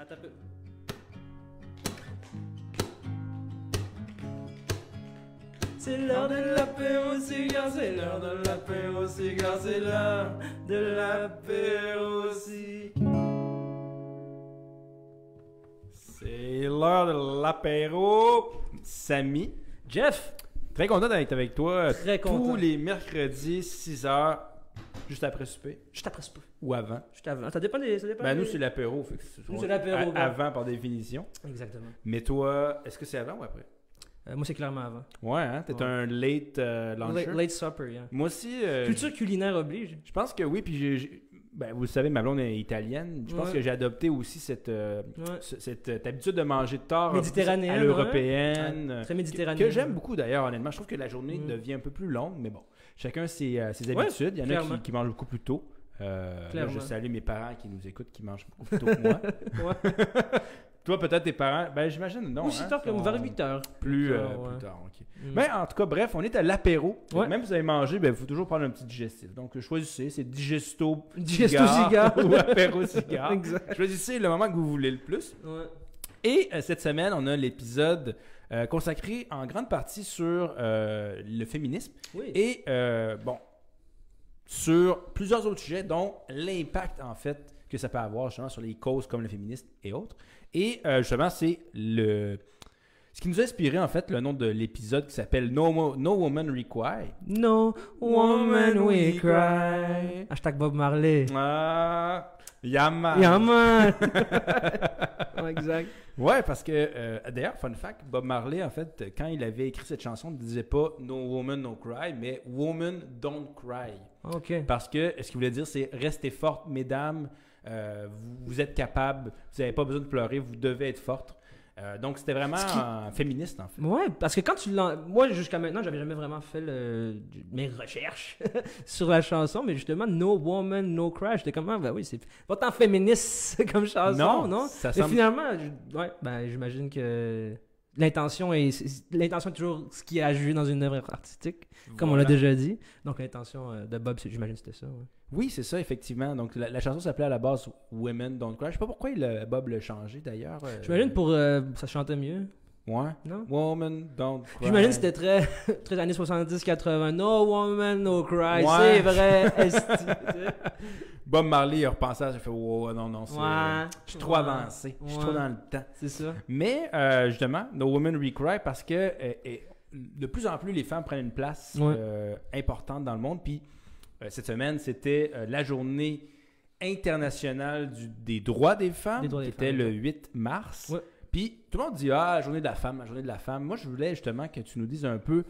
Attends un peu. C'est l'heure de l'apéro cigare, c'est l'heure de l'apéro cigare, c'est l'heure de l'apéro. C'est l'heure de l'apéro. Samy, Jeff, très content d'être avec toi Très tous les mercredis 6h, juste après souper je t'appresse pas. ou avant. Je t'avance. Ça dépend des. Ça dépend Ben, nous, c'est l'apéro. Nous, c'est l'apéro. Avant, par définition. Exactement. Mais toi, est-ce que c'est avant ou après? Euh, moi, c'est clairement avant. Ouais, hein, t'es Ouais. un late euh, launcher? Late, late supper, yeah. Moi aussi, euh, Culture culinaire oblige. je pense que oui. Puis, j'ai- ben, vous savez, ma blonde est italienne. Je pense Ouais. que j'ai adopté aussi cette, euh, Ouais. cette, euh, habitude de manger tard. Méditerranéenne, À l'européenne. Ouais, très Que, méditerranéenne. que j'aime beaucoup d'ailleurs, honnêtement. Je trouve que la journée Mm. devient un peu plus longue, mais bon, chacun ses, euh, ses habitudes. Il y en a qui, qui mangent beaucoup plus tôt. Euh, là, je salue mes parents qui nous écoutent, qui mangent beaucoup plus tôt que moi. Toi, peut-être tes parents, ben j'imagine, non. Aussi hein, tard que vers 8 heures. Plus, euh, Ouais. plus tard, ok. Mm. Ben, en tout cas, bref, on est à l'apéro. Ouais. Même si vous avez mangé, ben, il faut toujours prendre un petit digestif. Donc, choisissez, c'est digesto, Digesto cigare. ou apéro cigare. Exact. Choisissez le moment que vous voulez le plus. Ouais. Et euh, cette semaine, on a l'épisode euh, consacré en grande partie sur euh, le féminisme Oui. et, euh, bon, sur plusieurs autres sujets, dont l'impact, en fait, que ça peut avoir justement sur les causes comme le féminisme et autres. Et justement, c'est le... Ce qui nous a inspiré, en fait, le nom de l'épisode qui s'appelle no, Mo- no Woman Require. No woman we cry. Hashtag Bob Marley. Ah, Yama. Yeah, man. Ouais, exact. Ouais, parce que, euh, d'ailleurs, fun fact, Bob Marley, en fait, quand il avait écrit cette chanson, ne disait pas No Woman, No Cry, mais Woman, Don't Cry. Ok. Parce que ce qu'il voulait dire, c'est restez fortes, mesdames, euh, vous, vous êtes capables, vous n'avez pas besoin de pleurer, vous devez être fortes. Euh, donc, c'était vraiment qui- féministe, en fait. Ouais, parce que quand tu l'as. Moi, jusqu'à maintenant, j'avais jamais vraiment fait le- mes recherches sur la chanson, mais justement, No Woman, No Cry, j'étais comme, ah, ben oui, c'est pas tant féministe comme chanson, non? ça Mais semble... finalement, ouais, ben, j'imagine que l'intention est, l'intention est toujours ce qui a joué dans une œuvre artistique, comme on l'a déjà dit. Donc l'intention euh, de Bob, j'imagine que c'était ça. ouais. Oui, c'est ça, effectivement. Donc, la, la chanson s'appelait à la base Women Don't Cry. Je sais pas pourquoi il, Bob l'a changé, d'ailleurs. euh, J'imagine pour euh, ça chantait mieux, Ouais. non? Woman Don't Cry. J'imagine que c'était très, très années 70-80. No woman, no cry. Ouais. C'est vrai. Bob Marley il a repensé à ça, il fait wow, non, non, c'est. Ouais. Je suis trop Ouais. avancé, je suis Ouais. trop dans le temps. C'est ça. Mais euh, justement, No Woman Recry parce que euh, euh, de plus en plus les femmes prennent une place euh, importante dans le monde. Puis cette semaine, c'était la journée internationale du- des droits des femmes, droits qui des était femmes, le ouais. 8 mars. Puis tout le monde dit Ah, journée de la femme, la journée de la femme. Moi, je voulais justement que tu nous dises un peu.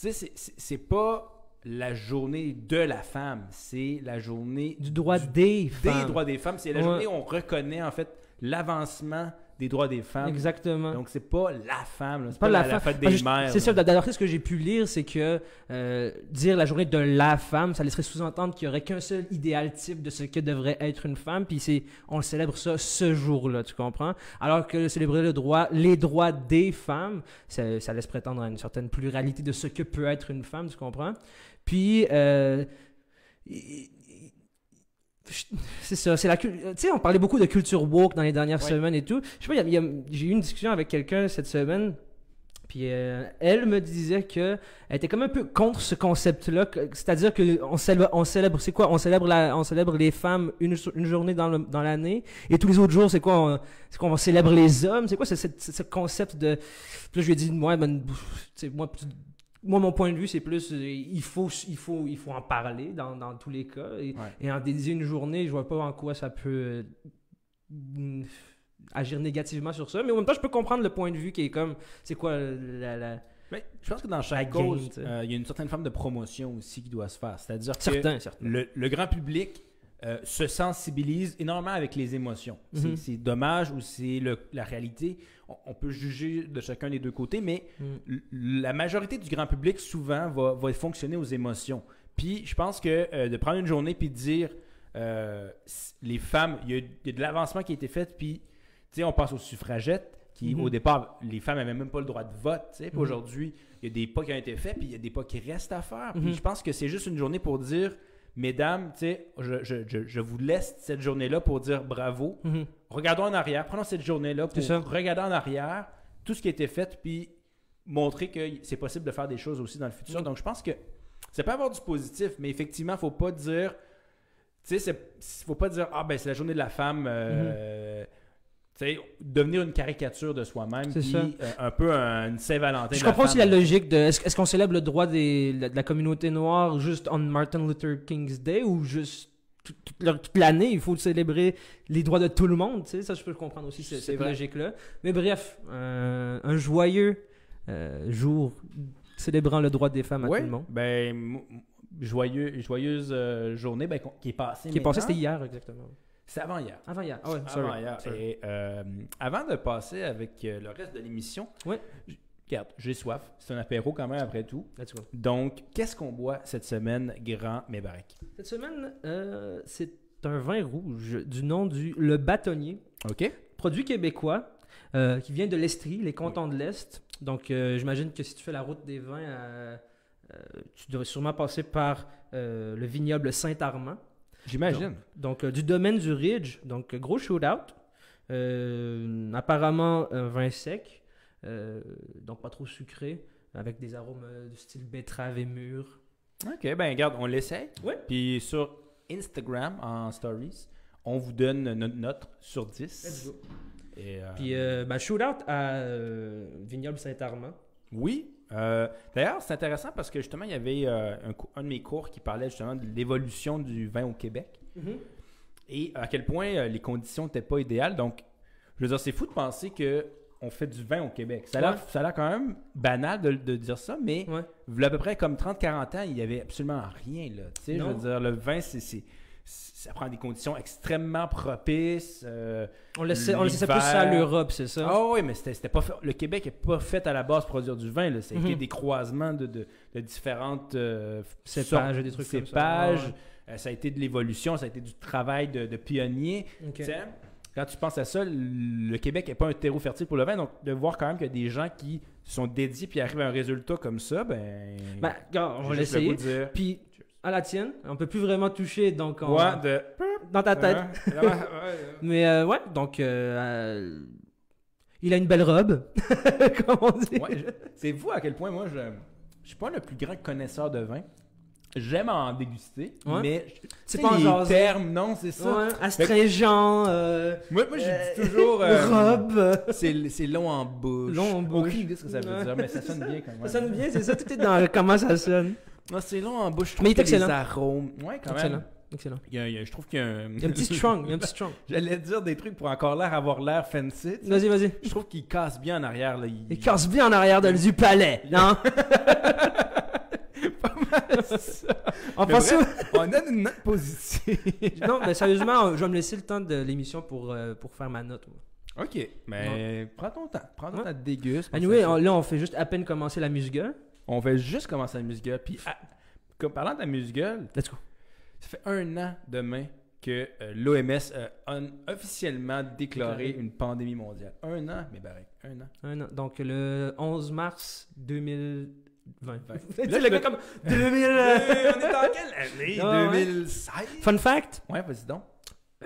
Tu sais, c'est pas la journée de la femme, c'est la journée Du droit Du- des des femmes. droits des femmes. C'est la Ouais. journée où on reconnaît en fait l'avancement des droits des femmes. Exactement. Donc c'est pas la femme, c'est pas pas, la la, la fête des mères. C'est ça, d'ailleurs, ce que j'ai pu lire, c'est que euh, dire la journée de la femme, ça laisserait sous-entendre qu'il n'y aurait qu'un seul idéal type de ce que devrait être une femme, puis c'est, on célèbre ça ce jour-là, tu comprends? Alors que célébrer le droit, les droits des femmes, ça, ça laisse prétendre à une certaine pluralité de ce que peut être une femme, tu comprends? Puis, euh, c'est ça, c'est la culture. Tu sais, on parlait beaucoup de culture woke dans les dernières Ouais. semaines et tout. Je sais pas, j'ai eu une discussion avec quelqu'un cette semaine. Puis euh, elle me disait que elle était comme un peu contre ce concept-là, c'est-à-dire que on célèbre, on célèbre, c'est quoi On célèbre la, on célèbre les femmes une, une journée dans, le- dans l'année, et tous les autres jours, c'est quoi on, C'est quoi On célèbre les hommes C'est quoi ce, ce- ce concept de Puis là, je lui ai dit, moi, ben, moi, moi, mon point de vue, c'est plus, euh, il faut, il faut, il faut en parler dans, dans tous les cas, et, Ouais. et en dédier une journée, je vois pas en quoi ça peut euh, agir négativement sur ça. Mais en même temps, je peux comprendre le point de vue qui est comme, c'est quoi la, la- Mais je pense que dans chaque cause, euh, il y a une certaine forme de promotion aussi qui doit se faire. C'est-à-dire que le, le grand public euh, se sensibilise énormément avec les émotions. C'est- Mhm. C'est dommage ou c'est la réalité. On, peut juger de chacun des deux côtés, mais Mm. la majorité du grand public souvent va, va fonctionner aux émotions. Puis je pense que euh, de prendre une journée puis de dire euh, les femmes, il y, a, il y a de l'avancement qui a été fait, puis tu sais, on passe aux suffragettes qui Mhm. au départ les femmes n'avaient même pas le droit de vote. tu sais. Puis Mhm. Aujourd'hui, il y a des pas qui ont été faits, puis il y a des pas qui restent à faire. Puis Mhm. je pense que c'est juste une journée pour dire mesdames, tu sais, je, je- je- je vous laisse cette journée-là pour dire bravo. Mhm. Regardons en arrière, prenons cette journée-là pour regarder en arrière tout ce qui a été fait, puis montrer que c'est possible de faire des choses aussi dans le futur. Mhm. Donc, je pense que ça peut avoir du positif, mais effectivement, faut pas dire, tu sais, faut pas dire, ah ben c'est la journée de la femme. euh, Tu sais, devenir une caricature de soi-même, puis euh, un peu un- une Saint-Valentin. Je comprends aussi la logique de est-ce est-ce qu'on célèbre le droit des, de la communauté noire juste en Martin Luther King's Day ou juste tout- toute leur- toute l'année il faut célébrer les droits de tout le monde tu sais? Ça je peux comprendre aussi cette, cette vrai. logique là mais bref euh, un joyeux euh, jour célébrant le droit des femmes à Ouais, tout le monde ben, joyeux, joyeuse euh, journée ben, qui est passée. qui est passé maintenant. c'était hier exactement C'est avant hier. avant hier ah ouais sorry. Avant hier. Sorry. Et euh, avant de passer avec euh, le reste de l'émission, Ouais. j- regarde, j'ai soif. C'est un apéro quand même après tout. Let's go. Donc, qu'est-ce qu'on boit cette semaine, grand Mébarek? cette semaine euh, c'est un vin rouge du nom du Le Bâtonnier OK? produit québécois euh, qui vient de l'Estrie, les cantons de l'Est. Donc, euh, j'imagine que si tu fais la route des vins, euh, tu devrais sûrement passer par le vignoble Saint-Armand. J'imagine. Donc, euh, du domaine du Ridge. Donc, euh, gros shootout. Euh, apparemment, un vin sec. euh, donc, pas trop sucré. Avec des arômes euh, du style betterave et mûr. OK, ben regarde, on l'essaye. Ouais. Puis sur Instagram, en stories, on vous donne notre note sur 10. Let's go. Et, euh, Puis, euh, ben, shootout à euh, vignoble Saint-Armand. Oui. Euh, D'ailleurs, c'est intéressant parce que justement, il y avait euh, un, de mes cours qui parlait justement de l'évolution du vin au Québec et à quel point euh, les conditions n'étaient pas idéales. Donc, je veux dire, c'est fou de penser que on fait du vin au Québec. Ça a l'air Ouais. quand même banal de, de dire ça, mais Ouais. il y a à peu près comme 30-40 ans, il n'y avait absolument rien. Là. Tu sais, je veux dire, le vin, c'est- ça prend des conditions extrêmement propices. euh, On laissait, on laissait plus ça à l'Europe, c'est ça? ah oui, mais c'était, c'était pas fait- le Québec n'est pas fait à la base pour produire du vin. Là. Ça a été Mhm. des croisements de, de- de différentes euh, Cépages, sortes- des trucs comme ça. cépages. Ouais. Euh, ça a été de l'évolution, ça a été du travail de, de pionnier. Quand tu penses à ça, le Québec n'est pas un terreau fertile pour le vin. Donc, de voir quand même qu'il y a des gens qui sont dédiés puis arrivent à un résultat comme ça, ben. Ben, on va l'essayer. Puis, à la tienne, on peut plus vraiment toucher donc on- Ouais, de. dans ta tête. Hein? Ouais, ouais. Mais euh, ouais, donc euh, euh, il a une belle robe, comme on dit. Je- c'est vous à quel point moi je je suis pas le plus grand connaisseur de vin. J'aime en déguster, Ouais. mais C'est pas en les jaser. termes, non, c'est ça. Ouais, astringent, euh, Moi, moi je euh, dis toujours euh, robe. c'est c'est long en bouche. Long en bouche. Aucune idée ce que ça veut Ouais. dire, mais ça sonne bien quand même. Ça sonne bien, c'est ça, tout est dans comment ça sonne. Non, c'est long en bouche. Je Mais il est a excellent. des arômes. Ouais, quand Excellent. même. Excellent. Il y a- il y a- je trouve qu'il y a un. Il y a un petit strong, il y a un petit strong. J'allais dire des trucs pour encore l'air avoir l'air fancy. Vas-y, vas-y. Je trouve qu'il casse bien en arrière. Là. Il, Il casse bien en arrière de, du palais, non? On Mais pense bref, on donne une note positive. Non, mais sérieusement, je vais me laisser le temps de l'émission pour, euh, pour faire ma note. moi. ok, mais prends ton temps. Prends ton Ouais. temps de déguste. Anyway, on- là, on fait juste à peine commencer la musique. On va juste commencer la musique. Puis, ah, comme parlant de la musique, Let's go. ça fait un an demain que l'OMS a un- officiellement déclaré Déclaré. une pandémie mondiale. Un an, mais barré, un an. Un an. Donc, le 11 mars 2020. Vingt. Tu sais, Là, le gars me- comme 2000. Euh, on est en quelle année? Ah, ouais. 2016 Fun fact Ouais, vas-y donc.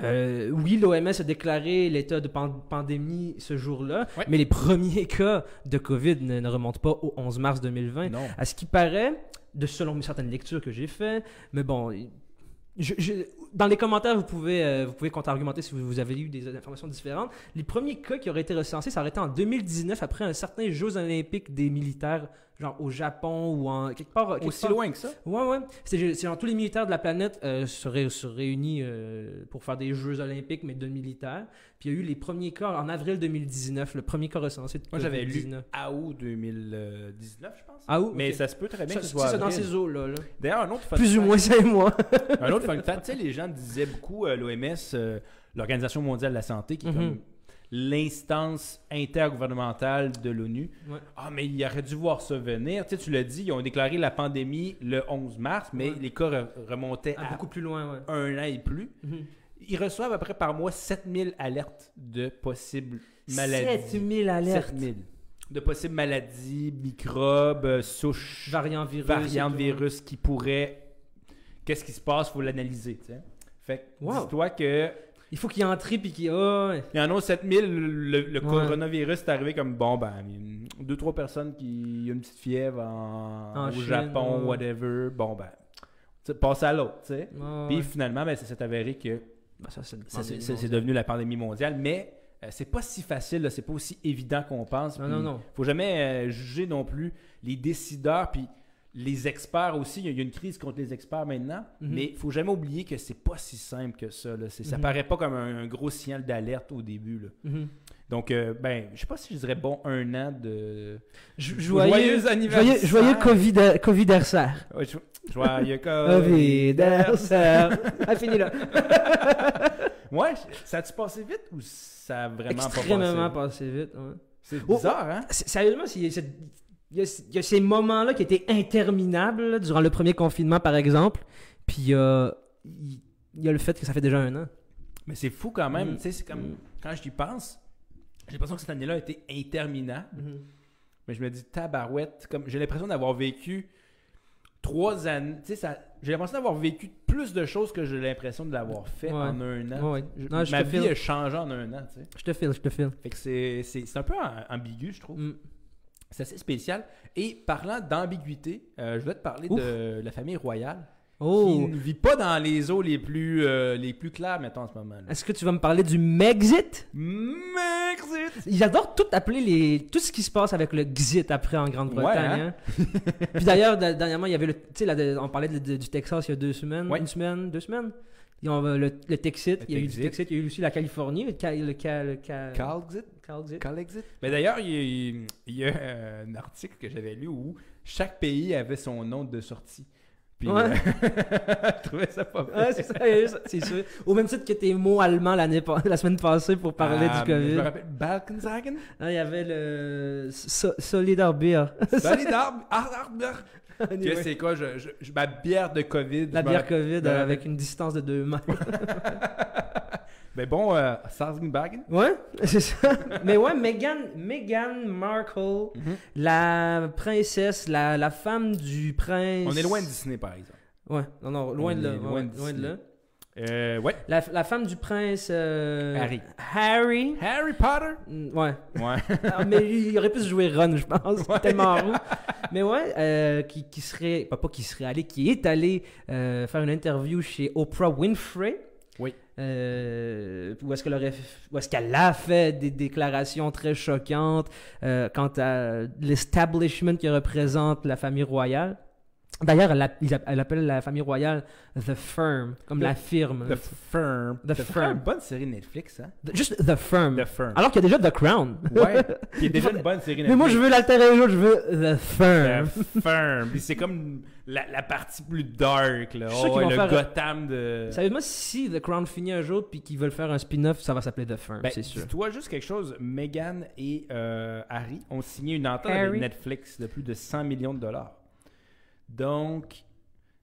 Euh, oui, l'OMS a déclaré l'état de pan- pandémie ce jour-là, Ouais. mais les premiers cas de COVID ne, ne remontent pas au 11 mars 2020. Non. À ce qui paraît, de selon certaines lectures que j'ai faites, mais bon, je- je- dans les commentaires, vous pouvez, euh, vous pouvez contre-argumenter si vous, vous avez eu des informations différentes. Les premiers cas qui auraient été recensés, ça aurait été en 2019, après un certain Jeux olympiques des militaires, genre au Japon ou en quelque part. quelque Aussi part- loin que ça? Ouais, ouais. C'est genre tous les militaires de la planète euh, se, ré- se réunissent euh, pour faire des Jeux olympiques, mais de militaires. Puis il y a eu les premiers cas en avril 2019, le premier cas recensé de Moi, j'avais lu COVID-19. à août 2019, je pense. Où? Mais ça se peut très bien Ça, que ce soit ça dans ces eaux-là. là. D'ailleurs, un autre fun Plus ou moins, c'est moi. Un autre fun fact, tu sais, les gens disaient beaucoup euh, l'OMS, euh, l'Organisation mondiale de la santé, qui est Mhm. comme l'instance intergouvernementale de l'ONU. Ouais. Ah, mais il aurait dû voir ça venir. Tu sais, tu l'as dit, ils ont déclaré la pandémie le 11 mars, mais Ouais. les cas re- remontaient à beaucoup plus loin, ouais. un an et plus. Mhm. Ils reçoivent à peu près par mois 7000 alertes de possibles maladies. 7000 alertes. 7000. De possibles maladies, microbes, euh, souches, Variant virus. virus qui pourraient qu'est-ce qui se passe, il faut l'analyser. Fait que Wow. dis-toi que Il faut qu'il entre puis qu'il. Oh, ouais. il y en a 7000, le, le coronavirus est arrivé comme bon, ben, deux, trois personnes qui ont une petite fièvre en, En au Chine, Japon, ouais. whatever. Bon, ben, passe à l'autre, tu sais. Ouais, Puis finalement, ben, ça s'est avéré que Ben, ça, c'est devenu la pandémie mondiale, mais euh, c'est pas si facile, c'est pas aussi évident qu'on pense. Non, non, non. Faut jamais euh, juger non plus les décideurs, puis les experts aussi. Il y a- une crise contre les experts maintenant, Mhm. mais il faut jamais oublier que c'est pas si simple que ça. Là. C'est- Ça Mhm. paraît pas comme un, un gros signal d'alerte au début. Là. Mhm. Donc, euh, ben, je sais pas si je dirais bon un an de. Jo- Joyeux Joyeux, anniversaire. joyeux, Covid, Covidersaire. Ouais, jo- Joyeux Covidersaire. ah, fini là. Ouais, ça a-tu passé vite ou ça a vraiment pas Extrêmement passé? passé vite. ouais. C'est Oh, bizarre, hein? Sérieusement, cette- il y, a, il y a ces moments-là qui étaient interminables là, durant le premier confinement, par exemple. Puis euh, il il y a le fait que ça fait déjà un an. Mais c'est fou quand même. Mm. Tu sais, c'est comme. Mm. Quand je y pense, j'ai l'impression que cette année-là a été interminable. Mais je me dis, tabarouette, comme j'ai l'impression d'avoir vécu trois années. Tu sais, ça, j'ai l'impression d'avoir vécu plus de choses que j'ai l'impression de l'avoir fait Ouais. en un an. Ouais, ouais. Je- Non, je ma vie file. a changé en un an, tu sais. Je te file, je te file. Fait que c'est, c'est, c'est un peu am- ambigu, je trouve. C'est assez spécial. Et parlant d'ambiguïté, euh, je voulais te parler Ouf. de la famille royale. Qui Oh, ne vit pas dans les eaux les plus, euh, les plus claires, mettons, en ce moment. est-ce que tu vas me parler du Megxit? Mexit! Ils adorent tout appeler les tout ce qui se passe avec le Xit après en Grande-Bretagne. Ouais, hein? hein. Puis d'ailleurs, da- dernièrement, il y avait le. Tu sais, on parlait de- de- du Texas il y a deux semaines. Ouais. Une semaine, deux semaines. Ils ont, euh, le, le Texit, Le il y a eu du Texit. Il y a eu aussi la Californie, le, Ca- le, Ca- le Ca- Calexit? Calexit. Calexit? Mais d'ailleurs, il y a, il y a, un article que j'avais lu où chaque pays avait son nom de sortie. Puis, Ouais. euh, je trouvais ça pas mal. Ouais, c'est ça, c'est sûr. Au même titre que tes mots allemands l'année la semaine passée pour parler Ah, du Je COVID. me rappelle, Balkansagen? Ah, il y avait le so Solidar Beer. Anyway, c'est quoi? Je, je- je- ma bière de COVID. la bière COVID euh, rappelle- avec une distance de deux mètres. Mais bon, euh, Salzbagen. Ouais, c'est ça. Mais ouais, Meghan, Meghan Markle, la princesse, la, la femme du prince. On est loin de Disney, par exemple. Ouais, non, non, loin On de là. est ouais, loin de loin de là. Euh, ouais. La, la femme du prince. euh, Harry. Harry. Harry Potter? Mm, Ouais. Ouais. Ah, mais il aurait pu se jouer Ron, je pense. Tellement roux. Mais ouais, euh, qui, qui serait. Pas, pas qui serait allé, qui est allé faire une interview chez Oprah Winfrey. Oui. Euh, où est-ce qu'elle aurait, où est-ce qu'elle a fait des déclarations très choquantes euh, quant à l'establishment qui représente la famille royale? D'ailleurs, elle, appelle la famille royale The Firm, comme The- la firme. The Firm. The C'est Firm. une bonne série Netflix, hein? The- Juste The Firm. The Firm. Alors qu'il y a déjà The Crown. Ouais. Qui est déjà une bonne série Netflix. Mais moi, je veux l'alter ego, je veux The Firm. The Firm. Puis c'est comme la, la partie plus dark, là. Je suis Oh, qu'ils vont le faire- Gotham de. Sérieusement, si The Crown finit un jour puis qu'ils veulent faire un spin-off, ça va s'appeler The Firm, Ben, c'est sûr. Dis-toi juste quelque chose. Meghan et euh, Harry ont signé une entente Harry. avec Netflix de plus de 100 millions de dollars. Donc,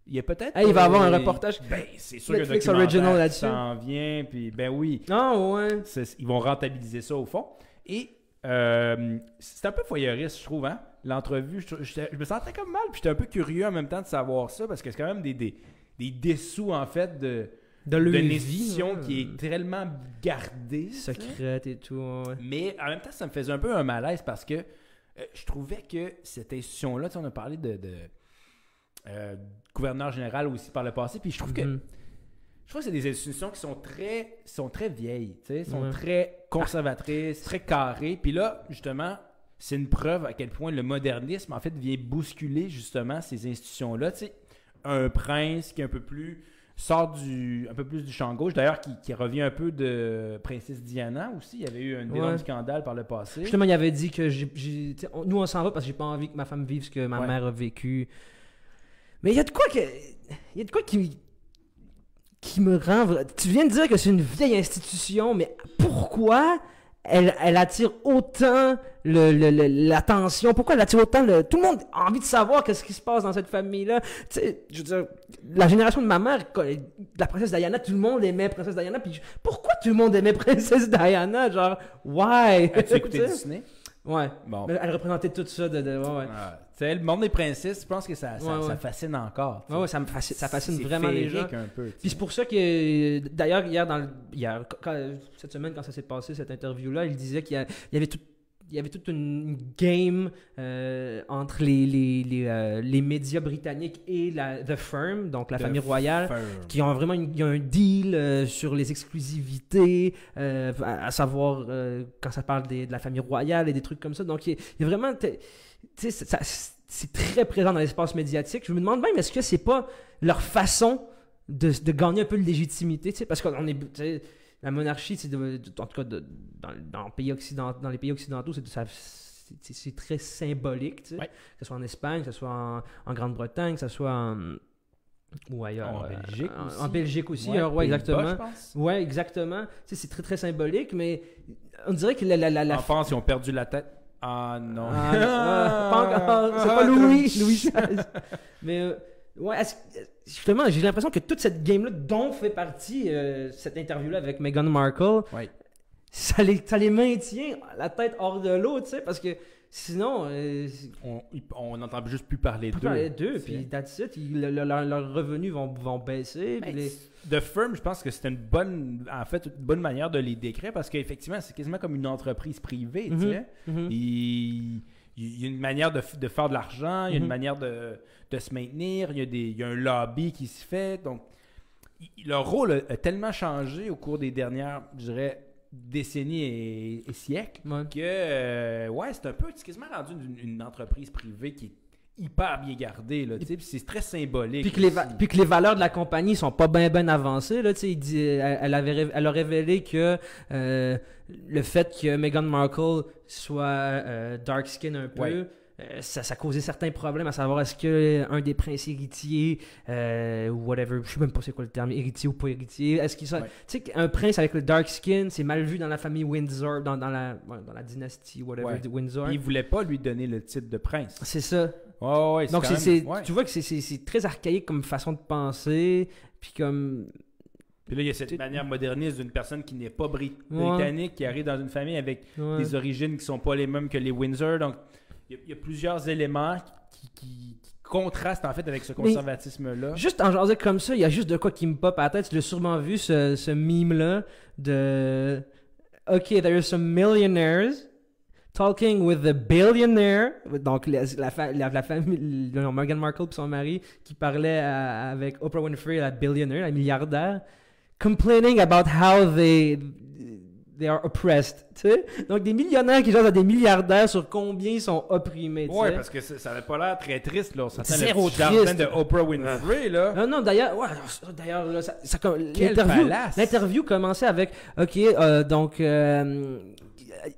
il y a peut-être. Il va y avoir un reportage Ben, c'est sûr Netflix documentaire original là-dessus. s'en vient. Puis, ben oui. Ah ouais. C'est- ils vont rentabiliser ça au fond. Et euh, c'est un peu voyeuriste, je trouve, hein? L'entrevue, je, me sentais comme mal, puis j'étais un peu curieux en même temps de savoir ça, parce que c'est quand même des, des, des dessous, en fait, de, ouais. qui est tellement gardée. secrète et tout. ouais. Mais en même temps, ça me faisait un peu un malaise parce que euh, je trouvais que cette institution-là, tu sais, on a parlé de, de, euh, gouverneur général aussi par le passé, puis je trouve que Mhm. je trouve que c'est des institutions qui sont très, sont très vieilles, tu sais, sont Ouais. très conservatrices, très carrées. Puis là, justement, c'est une preuve à quel point le modernisme, en fait, vient bousculer justement ces institutions-là. Tu sais, un prince qui est un peu plus sort du un peu plus du champ gauche d'ailleurs qui, qui revient un peu de princesse Diana aussi il y avait eu un énorme Ouais. scandale par le passé Justement, il avait dit que on- nous on s'en va parce que j'ai pas envie que ma femme vive ce que ma Ouais. mère a vécu. Mais il y a de quoi que, il y a de quoi qui, qui me rend. Tu viens de dire que c'est une vieille institution, mais pourquoi elle, elle attire autant le- le- le- l'attention? Pourquoi elle attire autant le... Tout le monde a envie de savoir qu'est-ce qui se passe dans cette famille-là? Tu sais, je veux dire, la génération de ma mère, la princesse Diana, tout le monde aimait princesse Diana. Puis pourquoi tout le monde aimait princesse Diana? Genre, why? As-tu écouté? Disney? Ouais. Bon. Elle représentait tout ça de. de- ouais. Ah, sais, le monde des princesses, je pense que ça, ça, Ouais, ouais. ça fascine encore. sais. Ouais, ça, me fascine, ça fascine vraiment les gens. un peu. Puis c'est pour ça que, d'ailleurs, hier, dans le- hier, quand- cette semaine, quand ça s'est passé, cette interview-là, il disait qu'il y, avait tout. Il y avait toute une game euh, entre les, les, les, euh, les médias britanniques et la, The Firm, donc la The famille royale, Firm. qui ont vraiment une- il y a un deal euh, sur les exclusivités, à, à savoir quand ça parle des- de la famille royale et des trucs comme ça. Donc il y a vraiment, c'est très présent dans l'espace médiatique. Je me demande même, est-ce que c'est pas leur façon de, de gagner un peu de légitimité, parce qu'on est, la monarchie, c'est en tout cas de- dans, dans le pays occident- dans les pays occidentaux, c'est très symbolique, Ouais. que ce soit en Espagne, que ce soit en, en Grande-Bretagne, que ce soit en, ou ailleurs. En euh, Belgique en- aussi. En Belgique aussi, Ouais, euh, ouais, exactement. je pense. Ouais, exactement. C'est très très symbolique, mais on dirait que la, la, la, la- En France, ils ont perdu la tête. Ah non. Ah, ah, pas encore. C'est Ah, pas Louis, Louis XVI. Mais euh, ouais, justement, j'ai l'impression que toute cette game-là, dont fait partie euh, cette interview-là avec Meghan Markle, Ouais. ça, les, ça les maintient la tête hors de l'eau, tu sais, parce que sinon, euh, On on n'entend juste plus parler d'eux. parler d'eux, puis that's it, ils- le- le- leur- leurs revenus vont, vont baisser. Ben, les- The Firm, je pense que c'est une bonne, en fait, une bonne manière de les décrire parce qu'effectivement, c'est quasiment comme une entreprise privée. tu sais. Mhm. Il, il y a une manière de, f- de faire de l'argent, il y a une Mhm. manière de, de se maintenir, il y, a des, il y a un lobby qui se fait. Donc, il- leur rôle a, a tellement changé au cours des dernières, je dirais, décennies et, et siècles Ouais. que, euh, ouais, c'est un peu, c'est quasiment rendu une, une entreprise privée qui est hyper bien gardée. Là, tu sais, puis c'est très symbolique. Puis que, les puis que les valeurs de la compagnie sont pas bien ben avancées. Là, tu sais, elle, avait, elle a révélé que euh, le fait que Meghan Markle soit euh, dark skin un peu, Ouais. Euh, ça, ça causait certains problèmes à savoir est-ce que un des princes héritiers euh, ou whatever, je sais même pas c'est quoi le terme, héritier ou pas héritier, est-ce qu'il soit... Ouais. Tu sais, un prince avec le dark skin, c'est mal vu dans la famille Windsor, dans, dans, la, dans la dynastie, whatever, Ouais. de Windsor. Il voulait pas lui donner le titre de prince. C'est ça. Ouais, Donc, c'est, même- c'est- ouais. tu vois que c'est, c'est- c'est très archaïque comme façon de penser. Puis comme. Puis là, il y a cette Tu- manière moderniste d'une personne qui n'est pas bri- Ouais. britannique, qui arrive dans une famille avec ouais. des origines qui sont pas les mêmes que les Windsor. Donc, y y a plusieurs éléments qui, qui- qui contrastent en fait avec ce conservatisme-là. Juste en jasant comme ça, il y a juste de quoi qui me pop à la tête. Tu l'as sûrement vu, ce, ce meme-là de. Ok, there are some millionaires talking with the billionaire. Donc, la, la, la- la famille. Meghan Markle et son mari qui parlait à- avec Oprah Winfrey, la billionaire, la milliardaire, complaining about how they. They are oppressed, tu sais. Donc des millionnaires qui jasent à des milliardaires sur combien ils sont opprimés, tu Ouais, sais. parce que ça, ça avait pas l'air très triste, là. Le Zéro triste. de Oprah Winfrey, là. Non, non, d'ailleurs, ouais, ça, d'ailleurs, là, ça, ça l'interview, l'interview commençait avec, ok, euh, donc, euh,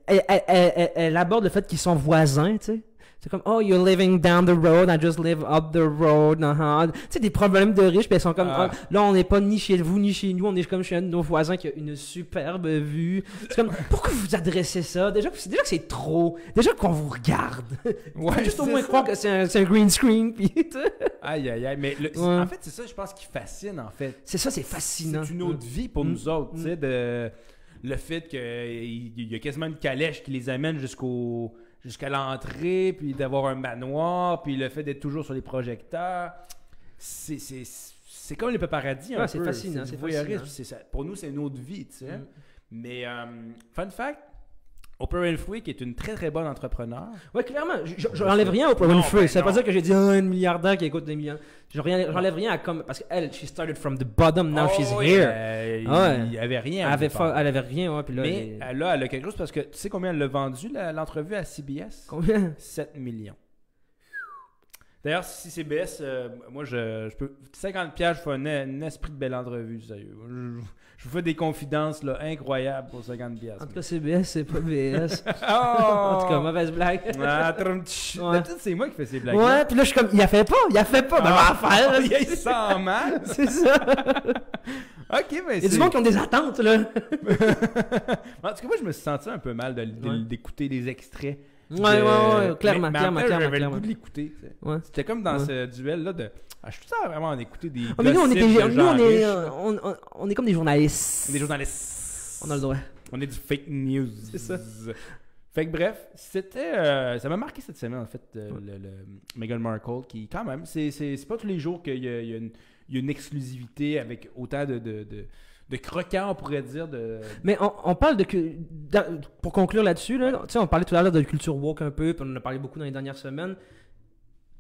elle, elle- elle- elle- elle aborde le fait qu'ils sont voisins, tu sais. C'est comme, oh, you're living down the road, I just live up the road, uh-huh. Tu sais, des problèmes de riches, puis elles sont comme, Ah. oh, là, on n'est pas ni chez vous, ni chez nous, on est comme chez un de nos voisins qui a une superbe vue. C'est comme, pourquoi vous adressez ça? Déjà, que c'est- déjà que c'est trop. Déjà qu'on vous regarde. Ouais, juste au moins ça. croire que c'est un, green screen, puis. Aïe, aïe, aïe. Mais le- Ouais. en fait, c'est ça, je pense, qui fascine, en fait. C'est ça, c'est fascinant. C'est une autre vie pour Mm. nous autres, tu Mm. sais, de le fait qu'il y a quasiment une calèche qui les amène jusqu'au jusqu'à l'entrée, puis d'avoir un manoir, puis le fait d'être toujours sur les projecteurs, c'est c'est c'est comme les paradis un Ouais, c'est peu. fascinant, c'est fascinant. Pour nous, c'est une autre vie, tu sais. Mm. Mais euh, fun fact, Oprah Winfrey, qui est une très très bonne entrepreneur, Ouais, clairement. je- J'enlève rien à Oprah Winfrey. ben ça veut pas dire que j'ai dit ah, une milliardaire qui écoute des millions. J'enlève rien à comme. Parce qu'elle, she started from the bottom, now Oh, she's oui, here. euh. Il n'y avait rien. Elle avait, fa- elle avait rien, ouais. Puis là, Mais elle- là, elle a quelque chose parce que tu sais combien elle l'a vendu, l'entrevue à CBS Combien? 7 millions. D'ailleurs, si CBS, euh, moi, je, je peux. 50 pièges, je fais un, un esprit de belle entrevue, sérieux. Je, je vous fais des confidences là, incroyables pour 50 pièces. En tout cas, CBS, c'est pas BS. Oh! en tout cas, mauvaise blague. Ah. Ouais. C'est moi qui fais ces blagues. Ouais, puis là, je suis comme, il a fait pas, il a fait pas, ben, Ah, va faire. il sent mal. C'est ça. Ok, mais Il y a c'est. du monde qui ont des attentes, là. en tout cas, moi, je me suis senti un peu mal de- de- Ouais. d'écouter des extraits. Ouais, de- ouais, ouais, clairement, mais, mais en clairement, clairement, J'avais le goût de l'écouter. Ouais. C'était comme dans Ouais. ce duel-là de. Ah, je suis tout vraiment en écouter des. Ah, mais nous, on, gossips était, de nous, on, est, on, on- on est comme des journalistes. Des journalistes. On a le droit. On est du fake news. C'est ça. Fait que bref, c'était. euh, ça m'a marqué cette semaine, en fait, euh, Ouais. le, le Meghan Markle, qui, quand même, c'est pas tous les jours qu'il y a, y une, il y a une exclusivité avec autant de, de, de, de croquants, on pourrait dire. De... Mais on, on parle de. Pour conclure là-dessus, là, on parlait tout à l'heure de culture woke un peu, puis on en a parlé beaucoup dans les dernières semaines.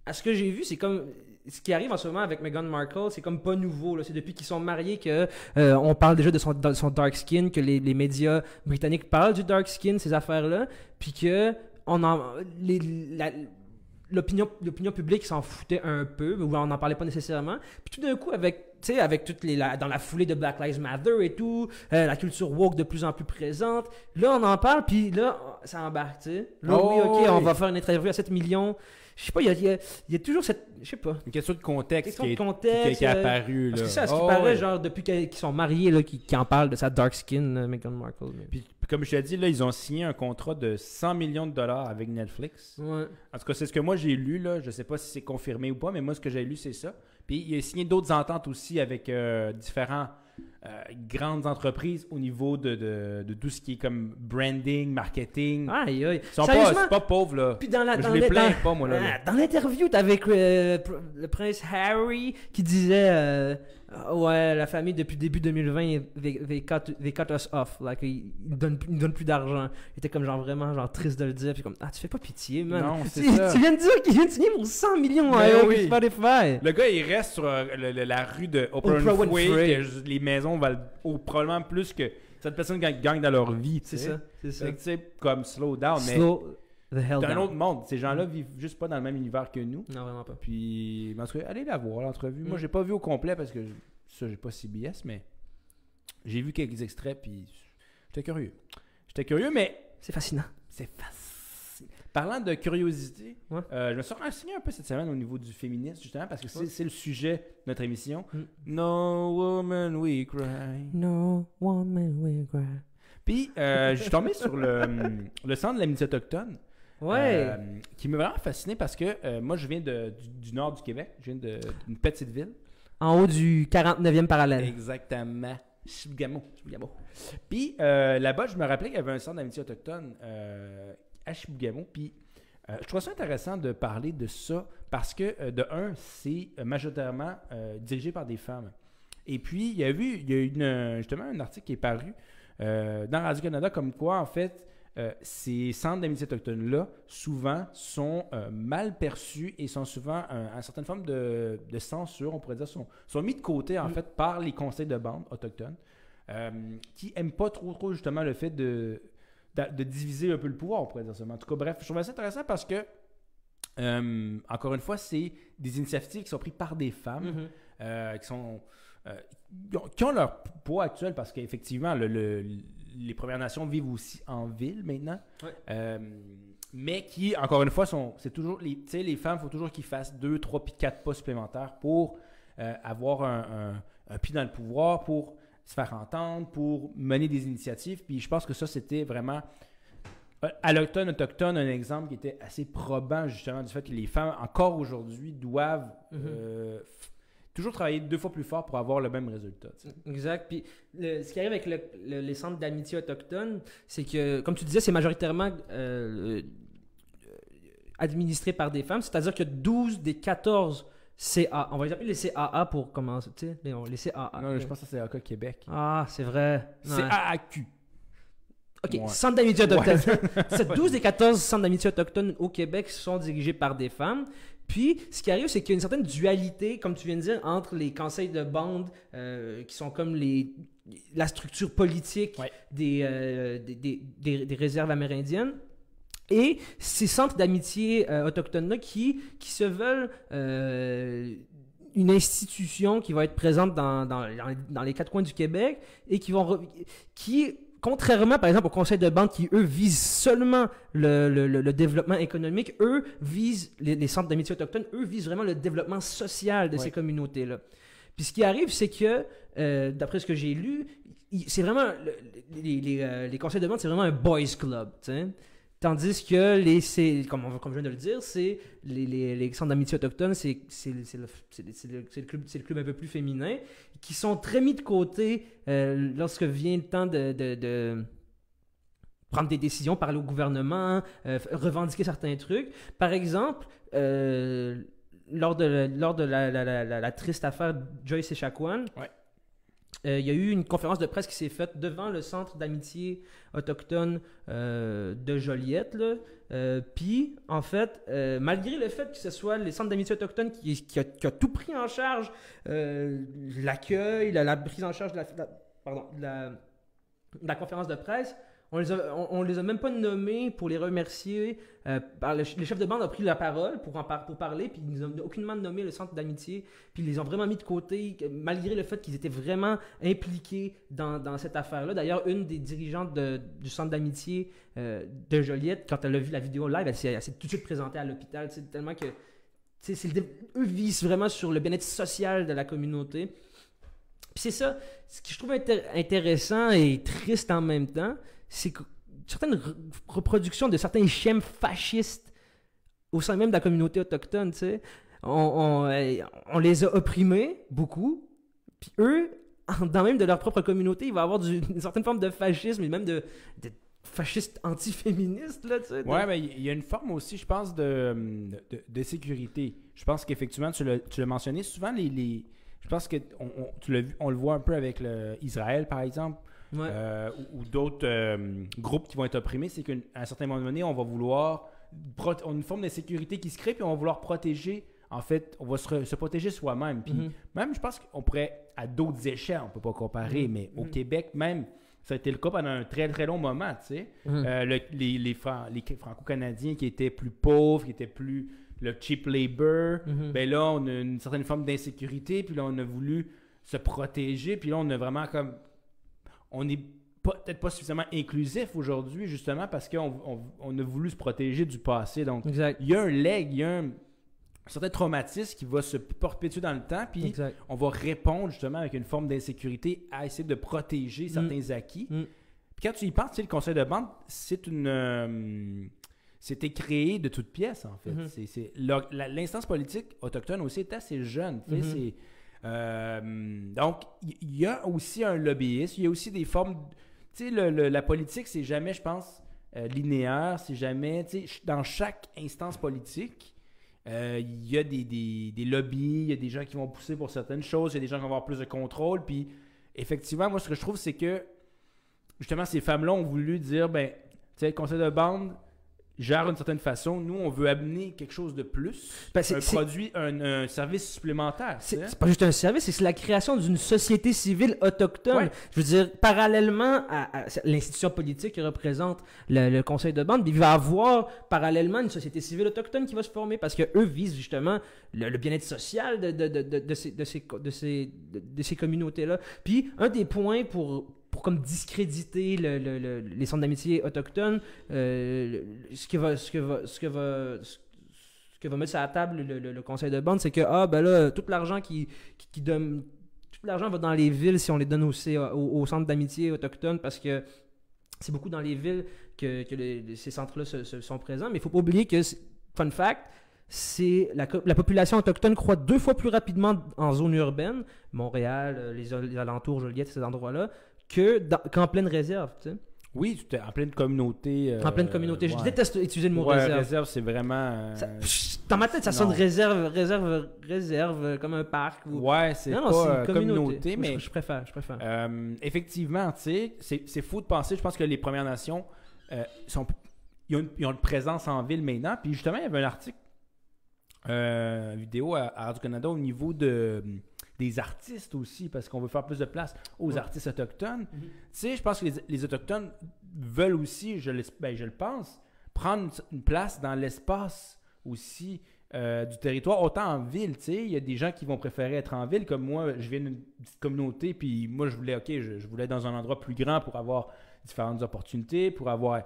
À ce que j'ai vu, c'est comme. Ce qui arrive en ce moment avec Meghan Markle, c'est comme pas nouveau. C'est depuis qu'ils sont mariés que euh, on parle déjà de son, de son dark skin, que les, les médias britanniques parlent du dark skin, ces affaires-là, puis que on en, l'opinion l'opinion publique s'en foutait un peu, ou on n'en parlait pas nécessairement. Puis tout d'un coup, avec, tu sais, avec toutes les, la- dans la foulée de Black Lives Matter et tout, euh, la culture woke de plus en plus présente, là, on en parle, puis là, ça embarque, tu sais. Là, Oh, oui, ok, oui. on va faire une interview à 7 millions. Je sais pas, il y a, y y toujours cette, je sais pas, Une question de contexte question qui de est, qui, contexte. qui est euh, apparue. parce là. que ça, ce qui Oh, paraît, genre, depuis qu'ils sont mariés, là, qui, qui en parlent de sa dark skin, Meghan Markle. mais- Puis, comme je t'ai dit, là, ils ont signé un contrat de 100 millions de dollars avec Netflix. Ouais. En tout cas, c'est ce que moi j'ai lu. Là. Je sais pas si c'est confirmé ou pas, mais moi, ce que j'ai lu, c'est ça. Puis il a signé d'autres ententes aussi avec euh, différents euh, grandes entreprises au niveau de, de, de tout ce qui est comme branding, marketing. Aïe, aïe. Ils sont pas, pas pauvres, là. Puis dans la, je dans les les- plains dans- pas, moi, là. là. Ah, Dans l'interview, t'avais euh, le prince Harry qui disait euh, Ouais, la famille depuis début 2020, they, they cut, they cut us off. Like, ils ne donnent, ils donnent plus d'argent. Il était comme genre vraiment genre triste de le dire. Puis comme Ah, tu fais pas pitié, man. Non, tu, c'est ça. tu viens de dire qu'il vient de signer pour 100 millions avec oui. Spotify. Le gars, il reste sur euh, le- le- la rue de Oprah, Oprah Winfrey, Winfrey. que je- les maisons valent au- probablement plus que cette personne qui gagne dans leur vie. tu C'est ça, c'est ça. Comme slow down, Slow c'est un down. autre monde. Ces gens-là vivent juste pas dans le même univers que nous. Non, vraiment pas. Puis, en tout cas, allez la voir, l'entrevue. Moi, Mm. j'ai pas vu au complet parce que je- ça, j'ai pas CBS, mais j'ai vu quelques extraits, puis j'étais curieux. J'étais curieux, mais C'est fascinant. c'est facile. Parlant de curiosité, Ouais. euh, je me suis renseigné un peu cette semaine au niveau du féminisme, justement, parce que c'est Ouais. c'est le sujet de notre émission. Mm. No woman we cry. No woman will cry. Puis, euh, je suis tombé sur le, le centre de l'amitié autochtone. Ouais. euh, qui m'a vraiment fasciné parce que euh, moi, je viens de- du, du nord du Québec. Je viens de- d'une petite ville. En haut du 49e parallèle. Exactement. Chibougamau. Puis euh, là-bas, je me rappelais qu'il y avait un centre d'amitié autochtone à Chibougamau. Puis je trouve ça intéressant de parler de ça parce que, de un, c'est majoritairement dirigé par des femmes. Et puis, il y a eu, il y a eu une- justement un article qui est paru dans Radio-Canada comme quoi, en fait, euh, ces centres d'amitié autochtones-là, souvent, sont euh, mal perçus et sont souvent un- une certaine forme de, de censure, on pourrait dire, sont, sont mis de côté, en Mm. fait, par les conseils de bande autochtones, euh, qui n'aiment pas trop, trop, justement, le fait de, de, de diviser un peu le pouvoir, on pourrait dire. Mais en tout cas, bref, je trouve ça intéressant parce que, encore une fois, c'est des initiatives qui sont prises par des femmes Mhm. euh, qui sont euh, qui ont- qui ont leur poids actuel parce qu'effectivement le- le- les Premières Nations vivent aussi en ville maintenant Ouais. Euh, mais qui encore une fois sont c'est toujours les tu sais les femmes faut toujours qu'ils fassent deux trois puis quatre pas supplémentaires pour euh, avoir un, un- un pied dans le pouvoir pour se faire entendre pour mener des initiatives puis je pense que ça c'était vraiment euh, à l'automne autochtone, un exemple qui était assez probant justement du fait que les femmes, encore aujourd'hui, doivent Mhm. euh, f- toujours travailler deux fois plus fort pour avoir le même résultat. Exact. Puis le- ce qui arrive avec le- le- les centres d'amitié autochtones, c'est que, comme tu disais, c'est majoritairement euh, euh, administré par des femmes. C'est-à-dire que 12 des 14 CA, on va les appeler les CAA pour commencer, tu sais, les, les CAA. non, je pense que c'est AK Québec. Ah, c'est vrai. C'est Ouais. AAQ. OK, Ouais. centres d'amitié autochtones. C'est 12 des 14 centres d'amitié autochtones au Québec sont dirigés par des femmes. Puis, ce qui arrive, c'est qu'il y a une certaine dualité, comme tu viens de dire, entre les conseils de bande, euh, qui sont comme les, la structure politique Ouais. des, euh, des, des- des- des réserves amérindiennes, et ces centres d'amitié euh, autochtones-là qui, qui se veulent euh, une institution qui va être présente dans, dans, dans- les quatre coins du Québec et qui vont qui contrairement par exemple au conseil de banque qui eux visent seulement le, le- développement économique eux visent les, les centres d'amitié autochtones eux visent vraiment le développement social de Ouais. ces communautés là puis ce qui arrive c'est que euh, d'après ce que j'ai lu c'est vraiment le- les, les, euh, les conseils de banque c'est vraiment un boys club tu sais. Tandis que les, c'est, comme, comme je viens de le dire, c'est les, les, centres d'amitié autochtones, c'est, c'est, c'est le, c'est, le- club, c'est le club un peu plus féminin, qui sont très mis de côté euh, lorsque vient le temps de, prendre des décisions, parler au gouvernement, euh, revendiquer certains trucs. Par exemple, euh, lors de, lors de la, la- triste affaire Joyce Echaquan, Ouais. Euh, il y a eu une conférence de presse qui s'est faite devant le centre d'amitié autochtone euh, de Joliette. Euh, Puis, en fait, malgré le fait que ce soit les centres d'amitié autochtones qui, a, tout pris en charge, l'accueil, la, prise en charge de la conférence de presse, on les, a, on, les a même pas nommés pour les remercier. Euh, le, le chef de bande a pris la parole pour, en pour parler, puis ils n'ont aucunement nommé le centre d'amitié, puis ils les ont vraiment mis de côté, malgré le fait qu'ils étaient vraiment impliqués dans, dans cette affaire-là. D'ailleurs, une des dirigeantes du centre d'amitié euh, de Joliette, quand elle a vu la vidéo live, elle s'est tout de suite présentée à l'hôpital, tellement que le eux visent vraiment sur le bien-être social de la communauté. Puis c'est ça, ce que je trouve intér- intéressant et triste en même temps, c'est certaines re- reproductions de certains schèmes fascistes au sein même de la communauté autochtone, tu sais, on, on, on les a opprimés beaucoup, puis eux, dans même de leur propre communauté, il va y avoir du- une certaine forme de fascisme et même de, de fascistes antiféministes, là, tu sais. Ouais, mais il y a une forme aussi, je pense, de, de, de sécurité. Je pense qu'effectivement, tu l'as mentionné, souvent, les, les- je pense que on, on- tu l'as vu- on le voit un peu avec le, Israël, par exemple, Ouais. euh, ou, ou d'autres euh, groupes qui vont être opprimés, c'est qu'à un certain moment donné, on va vouloir, on a une forme d'insécurité qui se crée, puis on va vouloir protéger, en fait, on va se, se protéger soi-même. Puis Mhm. même, je pense qu'on pourrait, à d'autres échelles, on peut pas comparer, Mhm. mais au Mhm. Québec même, ça a été le cas pendant un très très long moment, tu sais. Euh, le- les, les, Fran- les Franco-Canadiens qui étaient plus pauvres, qui étaient plus le cheap labor, ben là, on a une certaine forme d'insécurité, puis là, on a voulu se protéger, puis là, on a vraiment comme. On n'est peut-être pas suffisamment inclusif aujourd'hui, justement, parce qu'on on, on a voulu se protéger du passé. Donc, Exact. il y a un leg, il y a un, certain traumatisme qui va se perpétuer dans le temps, puis Exact. on va répondre justement avec une forme d'insécurité à essayer de protéger certains acquis. Mm. Puis quand tu y penses, le conseil de bande, c'est une. euh, c'était créé de toutes pièces, en fait. Mhm. La- L'instance politique autochtone aussi est assez jeune. Mhm. c'est, euh, donc, il y, a aussi un lobbyiste, il y a aussi des formes. Tu sais, la politique, c'est jamais, je pense, euh, linéaire, c'est jamais. Tu sais, dans chaque instance politique, euh, il y a des, des, des lobbies, il y a des gens qui vont pousser pour certaines choses, il y a des gens qui vont avoir plus de contrôle. Puis, effectivement, moi, ce que je trouve, c'est que justement, ces femmes-là ont voulu dire ben, tu sais, le conseil de bande gère d'une certaine façon. Nous, on veut amener quelque chose de plus, Ben, un produit, un, un service supplémentaire. C'est pas juste un service, c'est la création d'une société civile autochtone. Ouais. Je veux dire, parallèlement à, à l'institution politique qui représente le, le conseil de bande, il va y avoir parallèlement une société civile autochtone qui va se former parce que eux visent justement le, le bien-être social de, de, de, de, ces, de, ces, de, ces, de, de ces communautés-là. Puis, un des points pour, pour comme discréditer le- le- le- les centres d'amitié autochtones, ce que va... Mettre sur la table le, conseil de bande, c'est que ah ben là, tout l'argent qui, donne tout l'argent va dans les villes si on les donne aussi au, au centre d'amitié autochtone parce que c'est beaucoup dans les villes que, ces centres-là sont présents. Mais il faut pas oublier que, fun fact, c'est la, la population autochtone croît deux fois plus rapidement en zone urbaine, Montréal, euh, les, les alentours, Joliette, ces endroits-là, que qu'en pleine réserve. tu sais. Oui, en pleine communauté. euh, en pleine communauté. Je ouais. déteste utiliser le mot Ouais, réserve. réserve, c'est vraiment. euh, Ça- dans ma tête, ça sonne réserve, réserve, réserve, euh, comme un parc. Ou... ouais, c'est pas non, une communauté, mais. je, je préfère, je préfère. Euh, effectivement, tu sais, c'est c'est fou de penser. Je pense que les Premières Nations sont, ils, ont une, ils ont une présence en ville maintenant. Puis justement, il y avait un article, vidéo à, à Radio-Canada au niveau de, des artistes aussi, parce qu'on veut faire plus de place aux Ouais. artistes autochtones. Mhm. Tu sais, je pense que les, les Autochtones veulent aussi, je, ben, je le pense, prendre une place dans l'espace aussi euh, du territoire, autant en ville, tu sais, il y a des gens qui vont préférer être en ville, comme moi, je viens d'une petite communauté, puis moi, je voulais, ok, je, je voulais être dans un endroit plus grand pour avoir différentes opportunités, pour avoir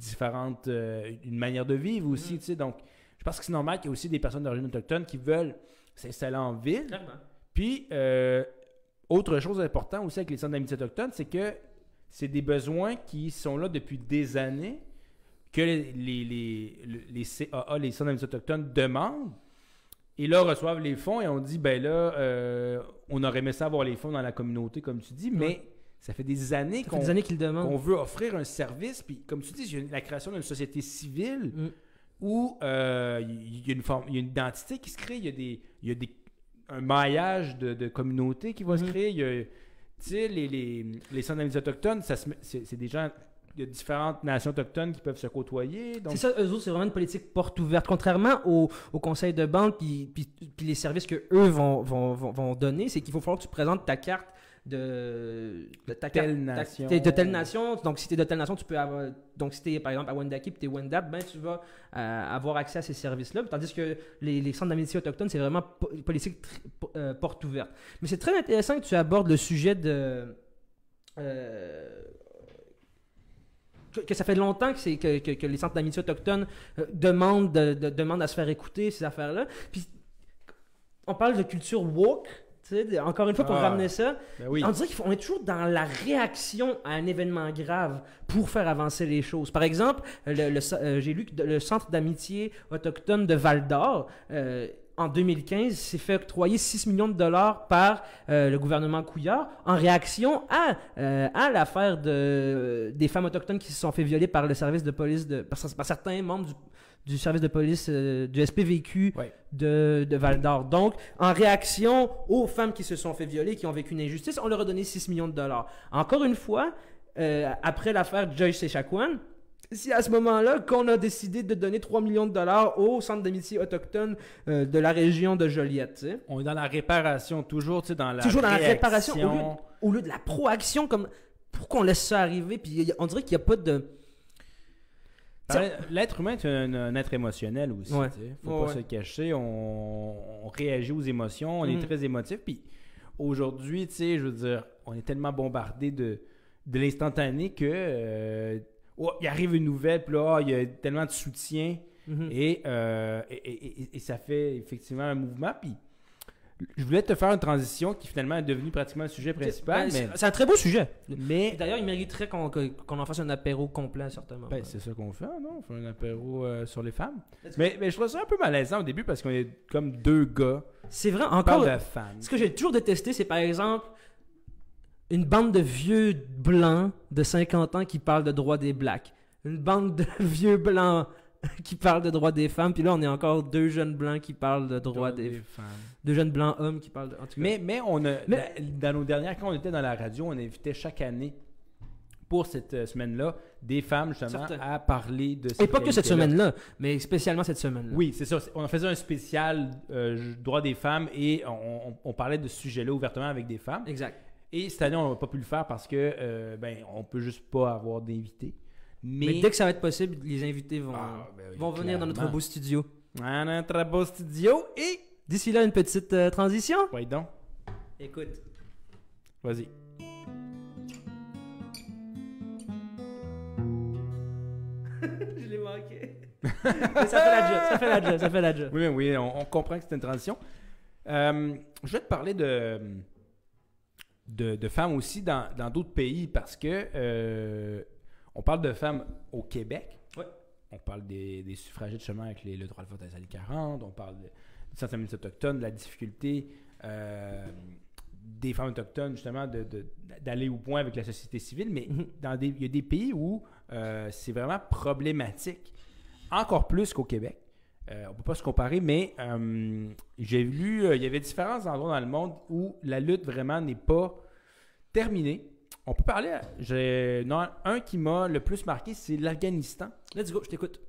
différentes, euh, une manière de vivre aussi, Mm. tu sais, donc, je pense que c'est normal qu'il y ait aussi des personnes d'origine autochtone qui veulent s'installer en ville, Clairement. Puis, euh, autre chose importante aussi avec les centres d'amitié autochtones, c'est que c'est des besoins qui sont là depuis des années, que les, les, les, les CAA, les centres d'amitié autochtones, demandent. Et là, reçoivent les fonds et on dit, ben là, euh, on aurait aimé ça avoir les fonds dans la communauté, comme tu dis, mais ça fait des années qu'on qu'on demandent. veut offrir un service. Puis, comme tu dis, la création d'une société civile Mm. où euh, il y, a une forme, il y a une identité qui se crée, il y a, des, il y a des, un maillage de, de communautés qui va se Mhm. créer. Il y a, tu sais, les, les, les autochtones, c'est c'est des gens, il y a différentes nations autochtones qui peuvent se côtoyer. Donc, C'est ça, eux autres, c'est vraiment une politique porte ouverte. Contrairement au, au conseil de banque puis, puis, puis les services que eux vont, vont, vont, vont donner, c'est qu'il faut falloir que tu présentes ta carte de, de ta Telle ta- nation. t'es de telle nation. Donc, si tu es de telle nation, tu peux avoir. Donc, si tu es par exemple à Wendake puis tu es Wendap, ben, tu vas euh, avoir accès à ces services-là. Tandis que les, les centres d'amitié autochtones, c'est vraiment po- politique euh, porte ouverte. Mais c'est très intéressant que tu abordes le sujet de. euh, que, que ça fait longtemps que, c'est, que, que, que les centres d'amitié autochtones euh, demandent, de- de- demandent à se faire écouter, ces affaires-là. Puis, on parle de culture woke, encore une fois, pour Ah. ramener ça. ben oui. On dirait qu'on est toujours dans la réaction à un événement grave pour faire avancer les choses. Par exemple, le- le- euh, j'ai lu que le Centre d'amitié autochtone de Val d'Or, euh, en 2015, s'est fait octroyer 6 millions de dollars par euh, le gouvernement Couillard en réaction à, à l'affaire de, des femmes autochtones qui se sont fait violer par le service de police, de, par, par certains membres du, du service de police euh, du SPVQ Ouais. de, de Val d'Or. Donc, en réaction aux femmes qui se sont fait violer, qui ont vécu une injustice, on leur a donné 6 millions de dollars. Encore une fois, euh, après l'affaire Joyce Echaquan, c'est à ce moment-là qu'on a décidé de donner 3 millions de dollars au centre d'amitié autochtone euh, de la région de Joliette. On est dans la réparation, toujours, tu sais, dans la Toujours dans la réparation, au lieu réaction. Au lieu de la proaction, comme pourquoi on laisse ça arriver, puis on dirait qu'il n'y a pas de... L'être humain est un, un être émotionnel aussi. Ouais. tu sais. Faut Ouais, pas ouais. se cacher. On, on réagit aux émotions. On Mm. est très émotif. Puis aujourd'hui, je veux dire, on est tellement bombardé de, de l'instantané que euh, oh, il arrive une nouvelle, puis là, oh, il y a tellement de soutien. Mhm. Et, euh, et- et ça fait effectivement un mouvement. Puis je voulais te faire une transition qui finalement est devenue pratiquement le sujet principal. Ben, c'est mais, c'est un très beau sujet. mais D'ailleurs, il mériterait qu'on en fasse un apéro complet, certainement. Ben, c'est ça qu'on fait, non? On fait un apéro euh, sur les femmes. Mais, mais je trouve ça un peu malaisant au début parce qu'on est comme deux gars C'est vrai, encore... de femmes. Ce que j'ai toujours détesté, c'est par exemple une bande de vieux blancs de 50 ans qui parlent de droits des blacks. Une bande de vieux blancs qui parlent de droits des femmes. Puis là, on est encore deux jeunes blancs qui parlent de droits des... femmes. Deux jeunes blancs hommes qui parlent de... En tout cas. Mais, mais on a, Mais- dans, dans nos dernières, quand on était dans la radio, on invitait chaque année pour cette euh, semaine-là des femmes justement Certain. à parler de Et pas que cette semaine-là, mais spécialement cette semaine-là. Oui, c'est ça. On faisait un spécial euh, droit des femmes et on, on- on parlait de ce sujet-là ouvertement avec des femmes. Exact. Et cette année, on n'a pas pu le faire parce que euh, ben on peut juste pas avoir d'invités. Mais, Mais... dès que ça va être possible, les invités vont, Ah, ben oui, vont venir dans notre beau studio. À notre beau studio et. D'ici là, une petite euh, transition. Ouais, donc. Écoute. Vas-y. Je l'ai manqué. Mais ça fait la job, ça fait la job, ça fait la job. Oui, oui, on, on comprend que c'est une transition. Euh, je vais te parler de, de, de femmes aussi dans dans d'autres pays parce que euh, on parle de femmes au Québec. Ouais. On parle des, des suffragettes justement avec les- le droit de vote à les années 40. On parle de- des autochtones, de la difficulté euh, des femmes autochtones justement de- de- d'aller au point avec la société civile. Mais Mhm. dans des, il y a des pays où euh, c'est vraiment problématique, encore plus qu'au Québec. Euh, on peut pas se comparer, mais euh, j'ai lu, euh, il y avait différents endroits dans le monde où la lutte vraiment n'est pas terminée. On peut parler, j'ai un qui m'a le plus marqué, c'est l'Afghanistan, Let's go, je t'écoute.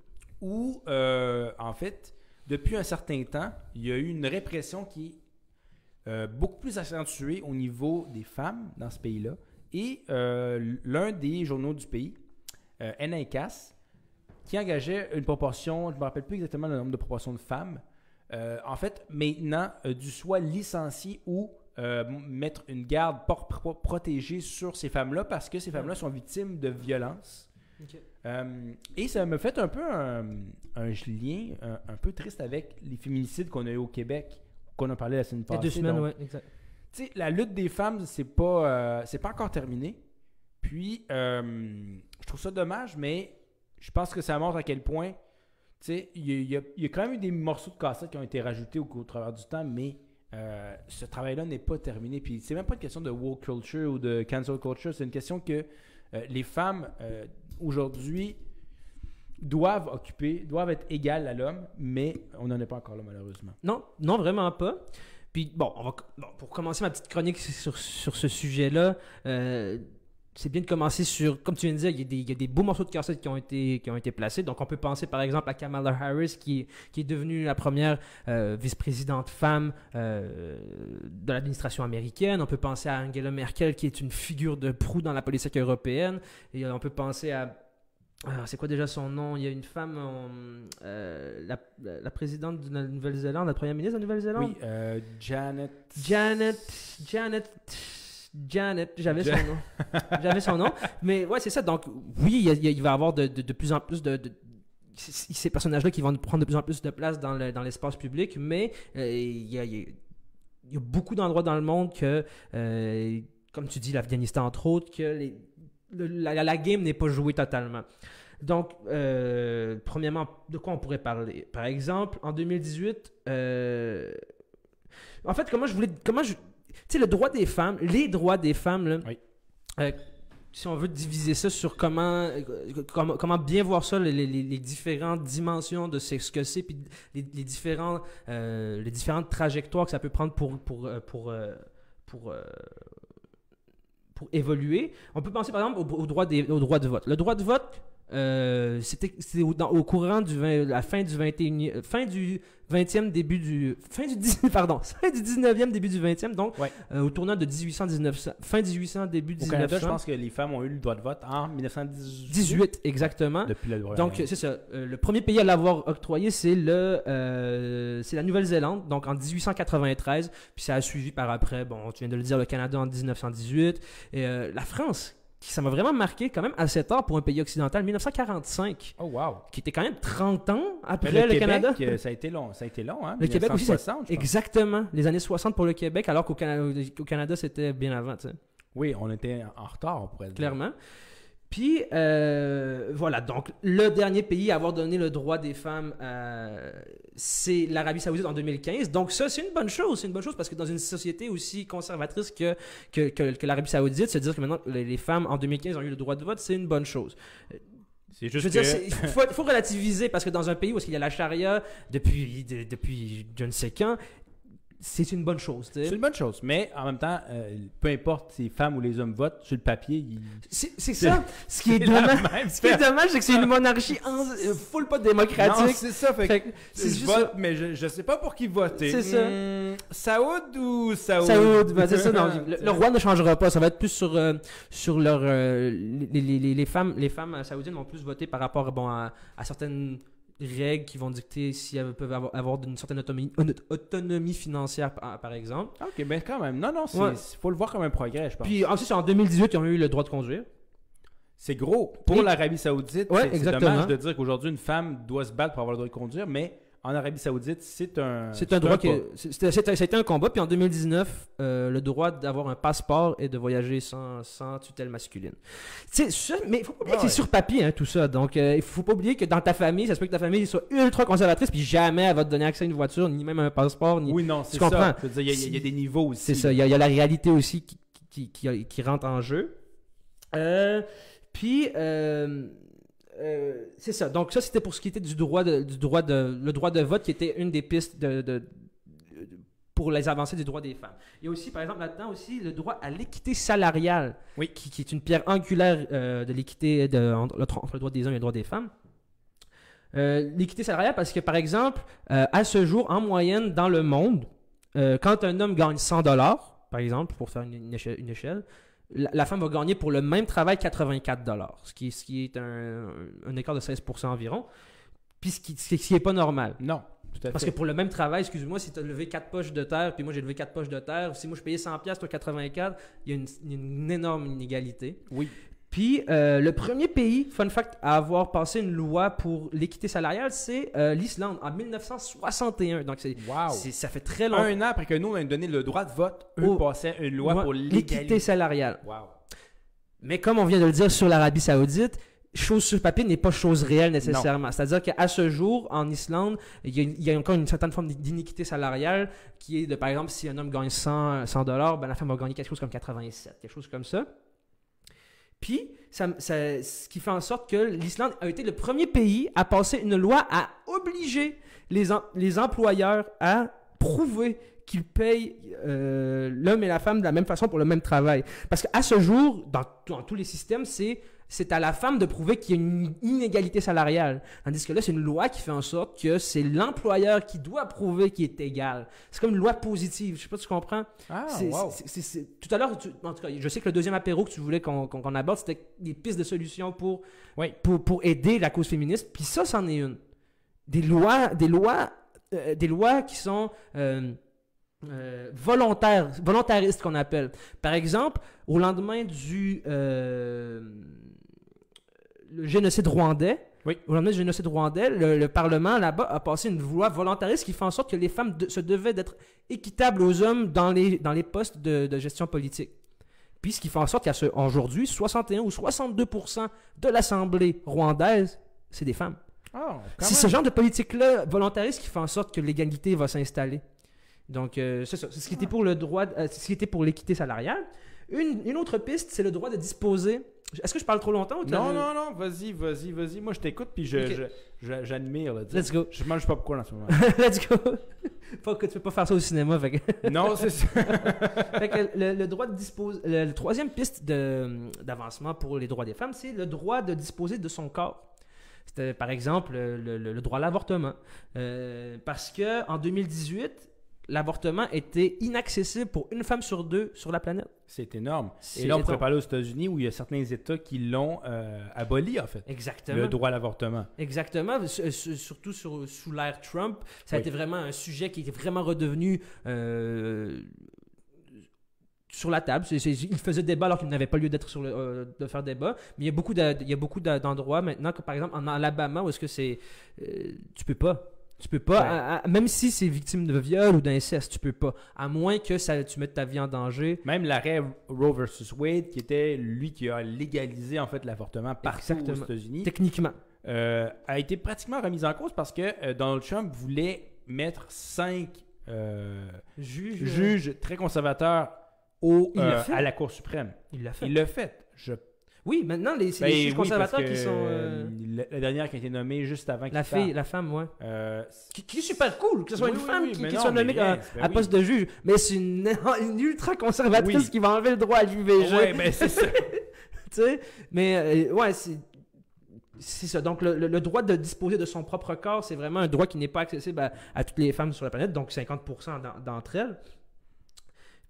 où euh, en fait, depuis un certain temps, il y a eu une répression qui est euh, beaucoup plus accentuée au niveau des femmes dans ce pays-là. Et euh, l'un des journaux du pays, euh, qui engageait une proportion, je ne me rappelle plus exactement le nombre de proportions de femmes, en fait, maintenant, du soit licencier ou euh, mettre une garde protégée sur ces femmes-là parce que ces femmes-là sont victimes de violences. Euh, et ça me fait un peu un, un lien un, un peu triste avec les féminicides qu'on a eu au Québec, qu'on a parlé la semaine Il y a passée. deux semaines, Donc, ouais, exact. tu sais, la lutte des femmes, c'est pas, euh, c'est pas encore terminé. Puis, euh, je trouve ça dommage, mais je pense que ça montre à quel point, tu sais, il y, y y a quand même eu des morceaux de cassette qui ont été rajoutés au, au travers du temps, mais euh, ce travail-là n'est pas terminé. Puis c'est même pas une question de woke culture ou de cancel culture, c'est une question que euh, les femmes euh, aujourd'hui doivent occuper, doivent être égales à l'homme, mais on n'en est pas encore là malheureusement. Non, non, vraiment pas. Puis bon, pour commencer ma petite chronique sur, sur ce sujet-là, c'est bien de commencer sur, comme tu viens de dire, il y a des, il y a des beaux morceaux de cassette qui ont, été, qui ont été placés. Donc on peut penser par exemple à Kamala Harris qui, qui est devenue la première euh, vice-présidente femme euh, de l'administration américaine. On peut penser à Angela Merkel qui est une figure de proue dans la politique européenne. Et on peut penser à alors, c'est quoi déjà son nom? Il y a une femme, en- euh, la, la présidente de la Nouvelle-Zélande, la première ministre de la Nouvelle-Zélande? Oui, Janet. Janet, Janet, Janet, j'avais son nom. J'avais son nom. Mais ouais, c'est ça. Donc, oui, il, va y avoir de, de- de plus en plus de. ces personnages-là qui vont prendre de plus en plus de place dans le- dans l'espace public, mais euh, il, y a, y y beaucoup d'endroits dans le monde que, euh, comme tu dis, l'Afghanistan entre autres, que les- le- la, la game n'est pas jouée totalement. Donc, euh, premièrement, de quoi on pourrait parler? Par exemple, en 2018, euh, en fait, comment je voulais. Comment je. Tu sais, le droit des femmes, les droits des femmes, là, Oui. euh, si on veut diviser ça sur comment, euh, comment, comment bien voir ça, les, les- les différentes dimensions de ce que c'est, puis les, les différents, euh, les différentes trajectoires que ça peut prendre pour, pour, pour, pour, pour évoluer. On peut penser par exemple au, au droit, des, au droit de vote. Le droit de vote, euh, c'était au, courant du 20 la fin du 21 euh, fin du 20e début du fin du 10 pardon fin du 19e début du 20e donc Ouais. euh, au tournant de 1800 1900 fin 1800 début Au Canada, 1900 je pense que les femmes ont eu le droit de vote en 1918. 18 exactement. Depuis la donc c'est ça. Euh, le premier pays à l'avoir octroyé c'est le c'est la Nouvelle-Zélande donc en 1893 puis ça a suivi par après. Bon tu viens de le dire le Canada en 1918 et la France ça m'a vraiment marqué quand même assez tard pour un pays occidental 1945 Oh, wow. qui était quand même 30 ans après Mais le, le, Québec, Canada. euh, ça a été long. Ça a été long, hein? Le Québec aussi, ça- 1960, je pense. Exactement, les années 60 pour le Québec, alors qu'au Cana- au Canada, c'était bien avant, tu sais, Oui, on était en retard, on pourrait dire. clairement. Puis, euh, voilà, donc le dernier pays à avoir donné le droit des femmes, euh, c'est l'Arabie Saoudite en 2015. Donc ça, c'est une bonne chose. C'est une bonne chose parce que dans une société aussi conservatrice que, que, que, que l'Arabie Saoudite, se dire que maintenant les femmes en 2015 ont eu le droit de vote, c'est une bonne chose. C'est Je juste veux dire, que- il faut, faut relativiser parce que dans un pays où il y a la charia depuis, de- depuis je ne sais quand, c'est une bonne chose. C'est une bonne chose, mais en même temps, euh, peu importe si les femmes ou les hommes votent, sur le papier, ils... C'est ça. Ce qui est dommage, ce qui est dommage, c'est que c'est une monarchie en, euh, full pas démocratique. c'est ça. Fait que Fait que c'est je juste vote, ça. mais je, je sais pas pour qui voter. C'est ça. Hmm, Saoud ou Saoud? Saoud, ben, c'est ça. non, le, le roi ne changera pas. Ça va être plus sur, euh, sur leur. euh, les, les- les- les femmes, les femmes saoudiennes vont plus voter par rapport bon, à, à certaines règles qui vont dicter si elles peuvent avoir, avoir une certaine autonomie, une autonomie financière, par, par exemple. Ok, mais quand même. Non, non, il Ouais. faut le voir comme un progrès, je pense. Puis ensuite, en 2018, ils ont eu le droit de conduire. C'est gros. Pour l'Arabie Saoudite, Ouais, c'est- dommage de dire qu'aujourd'hui, une femme doit se battre pour avoir le droit de conduire, mais en Arabie Saoudite, c'est un. C'est un droit qui. C'était un combat. Puis en 2019, euh, le droit d'avoir un passeport et de voyager sans, sans tutelle masculine. Ça- mais il faut pas oublier que c'est sur papier, hein, tout ça. Donc, euh, il faut pas oublier que dans ta famille, ça se peut que ta famille soit ultra conservatrice, puis jamais elle va te donner accès à une voiture, ni même un passeport, ni. Oui, non, c'est ça. Il y a- il y, a des niveaux aussi. C'est ça. Il y, a- y la réalité aussi qui, qui, qui, qui rentre en jeu. Euh, puis, euh, c'est ça. Donc, ça, c'était pour ce qui était du droit de, du droit de, le droit de vote, qui était une des pistes de, de- de- pour les avancées du droit des femmes. Il y a aussi, par exemple, là-dedans aussi, le droit à l'équité salariale, Oui. qui, qui est une pierre angulaire euh, de l'équité entre, entre le droit des hommes et le droit des femmes. Euh, l'équité salariale, parce que, par exemple, à ce jour, en moyenne, dans le monde, quand un homme gagne 100 dollars, par exemple, pour faire une, une échelle, une échelle, la, la femme va gagner pour le même travail 84 dollars, ce qui, ce qui est un, un écart de 16% environ, puis ce qui ce qui est pas normal. Non, tout à Parce fait. que pour le même travail, excuse-moi, si tu as levé 4 poches de terre, puis moi j'ai levé 4 poches de terre, si moi je payais 100$, toi 84$, il y a une, il y a une énorme inégalité. Oui. Puis euh, le premier pays, fun fact, à avoir passé une loi pour l'équité salariale, c'est euh, l'Islande en 1961. Donc c'est, Wow. ça fait très longtemps. Un an après que nous, on a donné le droit de vote, eux Oh. passaient une loi pour l'équité salariale. Wow. Mais comme on vient de le dire sur l'Arabie Saoudite, chose sur papier n'est pas chose réelle nécessairement. C'est-à-dire qu'à ce jour, en Islande, il y, a, il y, a, encore une certaine forme d'iniquité salariale qui est de, par exemple, si un homme gagne 100, 100 dollars, ben la femme va gagner quelque chose comme 87, quelque chose comme ça. Puis, ce qui fait en sorte que l'Islande a été le premier pays à passer une loi à obliger les, les employeurs à prouver qu'ils payent euh, l'homme et la femme de la même façon pour le même travail. Parce qu'à ce jour, dans, dans tous les systèmes, c'est c'est à la femme de prouver qu'il y a une inégalité salariale. Tandis que là, c'est une loi qui fait en sorte que c'est l'employeur qui doit prouver qu'il est égal. C'est comme une loi positive. Je sais pas si tu comprends. Ah, C'est- wow. Tout à l'heure, en tout cas, je sais que le deuxième apéro que tu voulais qu'on aborde, c'était des pistes de solutions pour, Oui. pour, pour aider la cause féministe. Puis ça, c'en est une. Des lois, des lois, euh, des lois qui sont euh, euh, volontaires, volontaristes qu'on appelle. Par exemple, au lendemain du euh, le génocide rwandais, Oui. au lendemain du génocide rwandais, le, le Parlement là-bas a passé une loi volontariste qui fait en sorte que les femmes de- se devaient d'être équitables aux hommes dans les, dans les postes de, de gestion politique. Puis ce qui fait en sorte qu'aujourd'hui, 61 ou 62% de l'Assemblée rwandaise, c'est des femmes. Quand C'est ce genre de politique-là volontariste qui fait en sorte que l'égalité va s'installer. Donc, euh, c'est ça. C'est ce qui était pour le droit, euh, c'est ce qui était pour l'équité salariale. Une, une autre piste, c'est le droit de disposer. Est-ce que je parle trop longtemps ou Non, non, non, vas-y, vas-y, vas-y. Moi, je t'écoute, puis je, Ok. je- je- j'admire. là, tu sais. Let's go. Je mange pas pourquoi en ce moment. Let's go. Pas que tu peux pas faire ça au cinéma. Fait que, non, c'est ça. fait que le, le droit de disposer. Le, le troisième piste de- d'avancement pour les droits des femmes, c'est le droit de disposer de son corps. C'était par exemple le, le- le droit à l'avortement. Euh, parce que en 2018, l'avortement était inaccessible pour une femme sur deux sur la planète. C'est énorme. Et là, on pourrait parler aux États-Unis où il y a certains États qui l'ont euh, aboli, en fait. Exactement. Le droit à l'avortement. Exactement, surtout sur- sous l'ère Trump, ça a été vraiment un sujet qui était vraiment redevenu euh, sur la table. Il faisait débat alors qu'il n'avait pas lieu d'être sur le, euh, de faire débat. Mais il y a beaucoup de- il y a beaucoup de- d'endroits maintenant, que, par exemple en Alabama, où est-ce que c'est, euh, tu peux pas. Tu peux pas, Ouais. à- à- même si c'est victime de viol ou d'inceste, tu peux pas. À moins que ça, tu mettes ta vie en danger. Même l'arrêt Roe versus Wade, qui était lui qui a légalisé en fait l'avortement partout aux États-Unis, Techniquement. euh, a été pratiquement remis en cause parce que euh, Donald Trump voulait mettre cinq euh, Juge. juges très conservateurs au, à la Cour suprême. Il l'a fait. Il l'a fait. Je... Oui, maintenant, les, c'est Ben les juges oui, conservateurs qui sont. euh, euh, la, la dernière qui a été nommée juste avant la fille, la femme, ouais. Euh, qui, qui est super cool, que ce soit Oui, une femme oui, qui, mais qui non, soit nommée à, ben à poste de juge. Mais c'est une, une ultra conservatrice Oui. qui va enlever le droit à l'IVG. ouais, ben c'est ça. tu sais. Mais euh, ouais, c'est. C'est ça. Donc, le, le- le droit de disposer de son propre corps, c'est vraiment un droit qui n'est pas accessible à, à toutes les femmes sur la planète, donc 50% d'en- d'entre elles.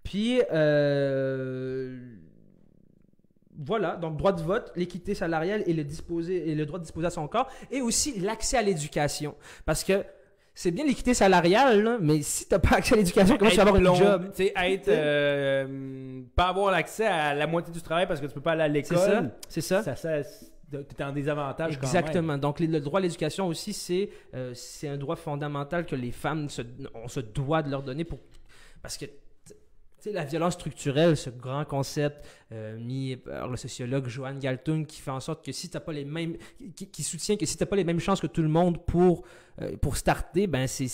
Puis, euh, voilà. Donc, droit de vote, l'équité salariale et le, disposer, et le droit de disposer à son corps, et aussi l'accès à l'éducation. Parce que c'est bien l'équité salariale, là, mais si tu n'as pas accès à l'éducation, comment tu vas avoir un job? tu sais, être, euh, pas avoir l'accès à la moitié du travail parce que tu peux pas aller à C'est ça. l'école. C'est ça. Ça, ça, t'es en désavantage quand Exactement. Donc, le droit à l'éducation aussi, c'est euh, un droit fondamental que les femmes, se, on se doit de leur donner pour... Parce que, sais, la violence structurelle, ce grand concept euh, mis par le sociologue Johan Galtung, qui fait en sorte que si t'as pas les mêmes... Qui, qui soutient que si t'as pas les mêmes chances que tout le monde pour, euh, pour starter, ben c'est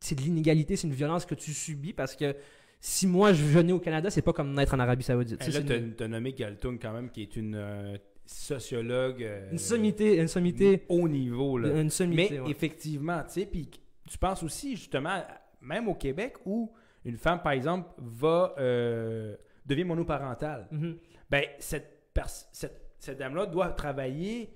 c'est de l'inégalité, c'est une violence que tu subis parce que si moi je venais au Canada, c'est pas comme naître en Arabie Saoudite. sais, Là, t'as une, nommé Galtung quand même, qui est une euh, sociologue. une sommité, une sommité, Haut niveau, là. une sommité. Mais ouais. effectivement, tu sais, puis tu penses aussi justement, même au Québec, où une femme, par exemple, va euh, devient monoparentale. Mhm. Ben, cette, pers- cette, cette dame-là doit travailler,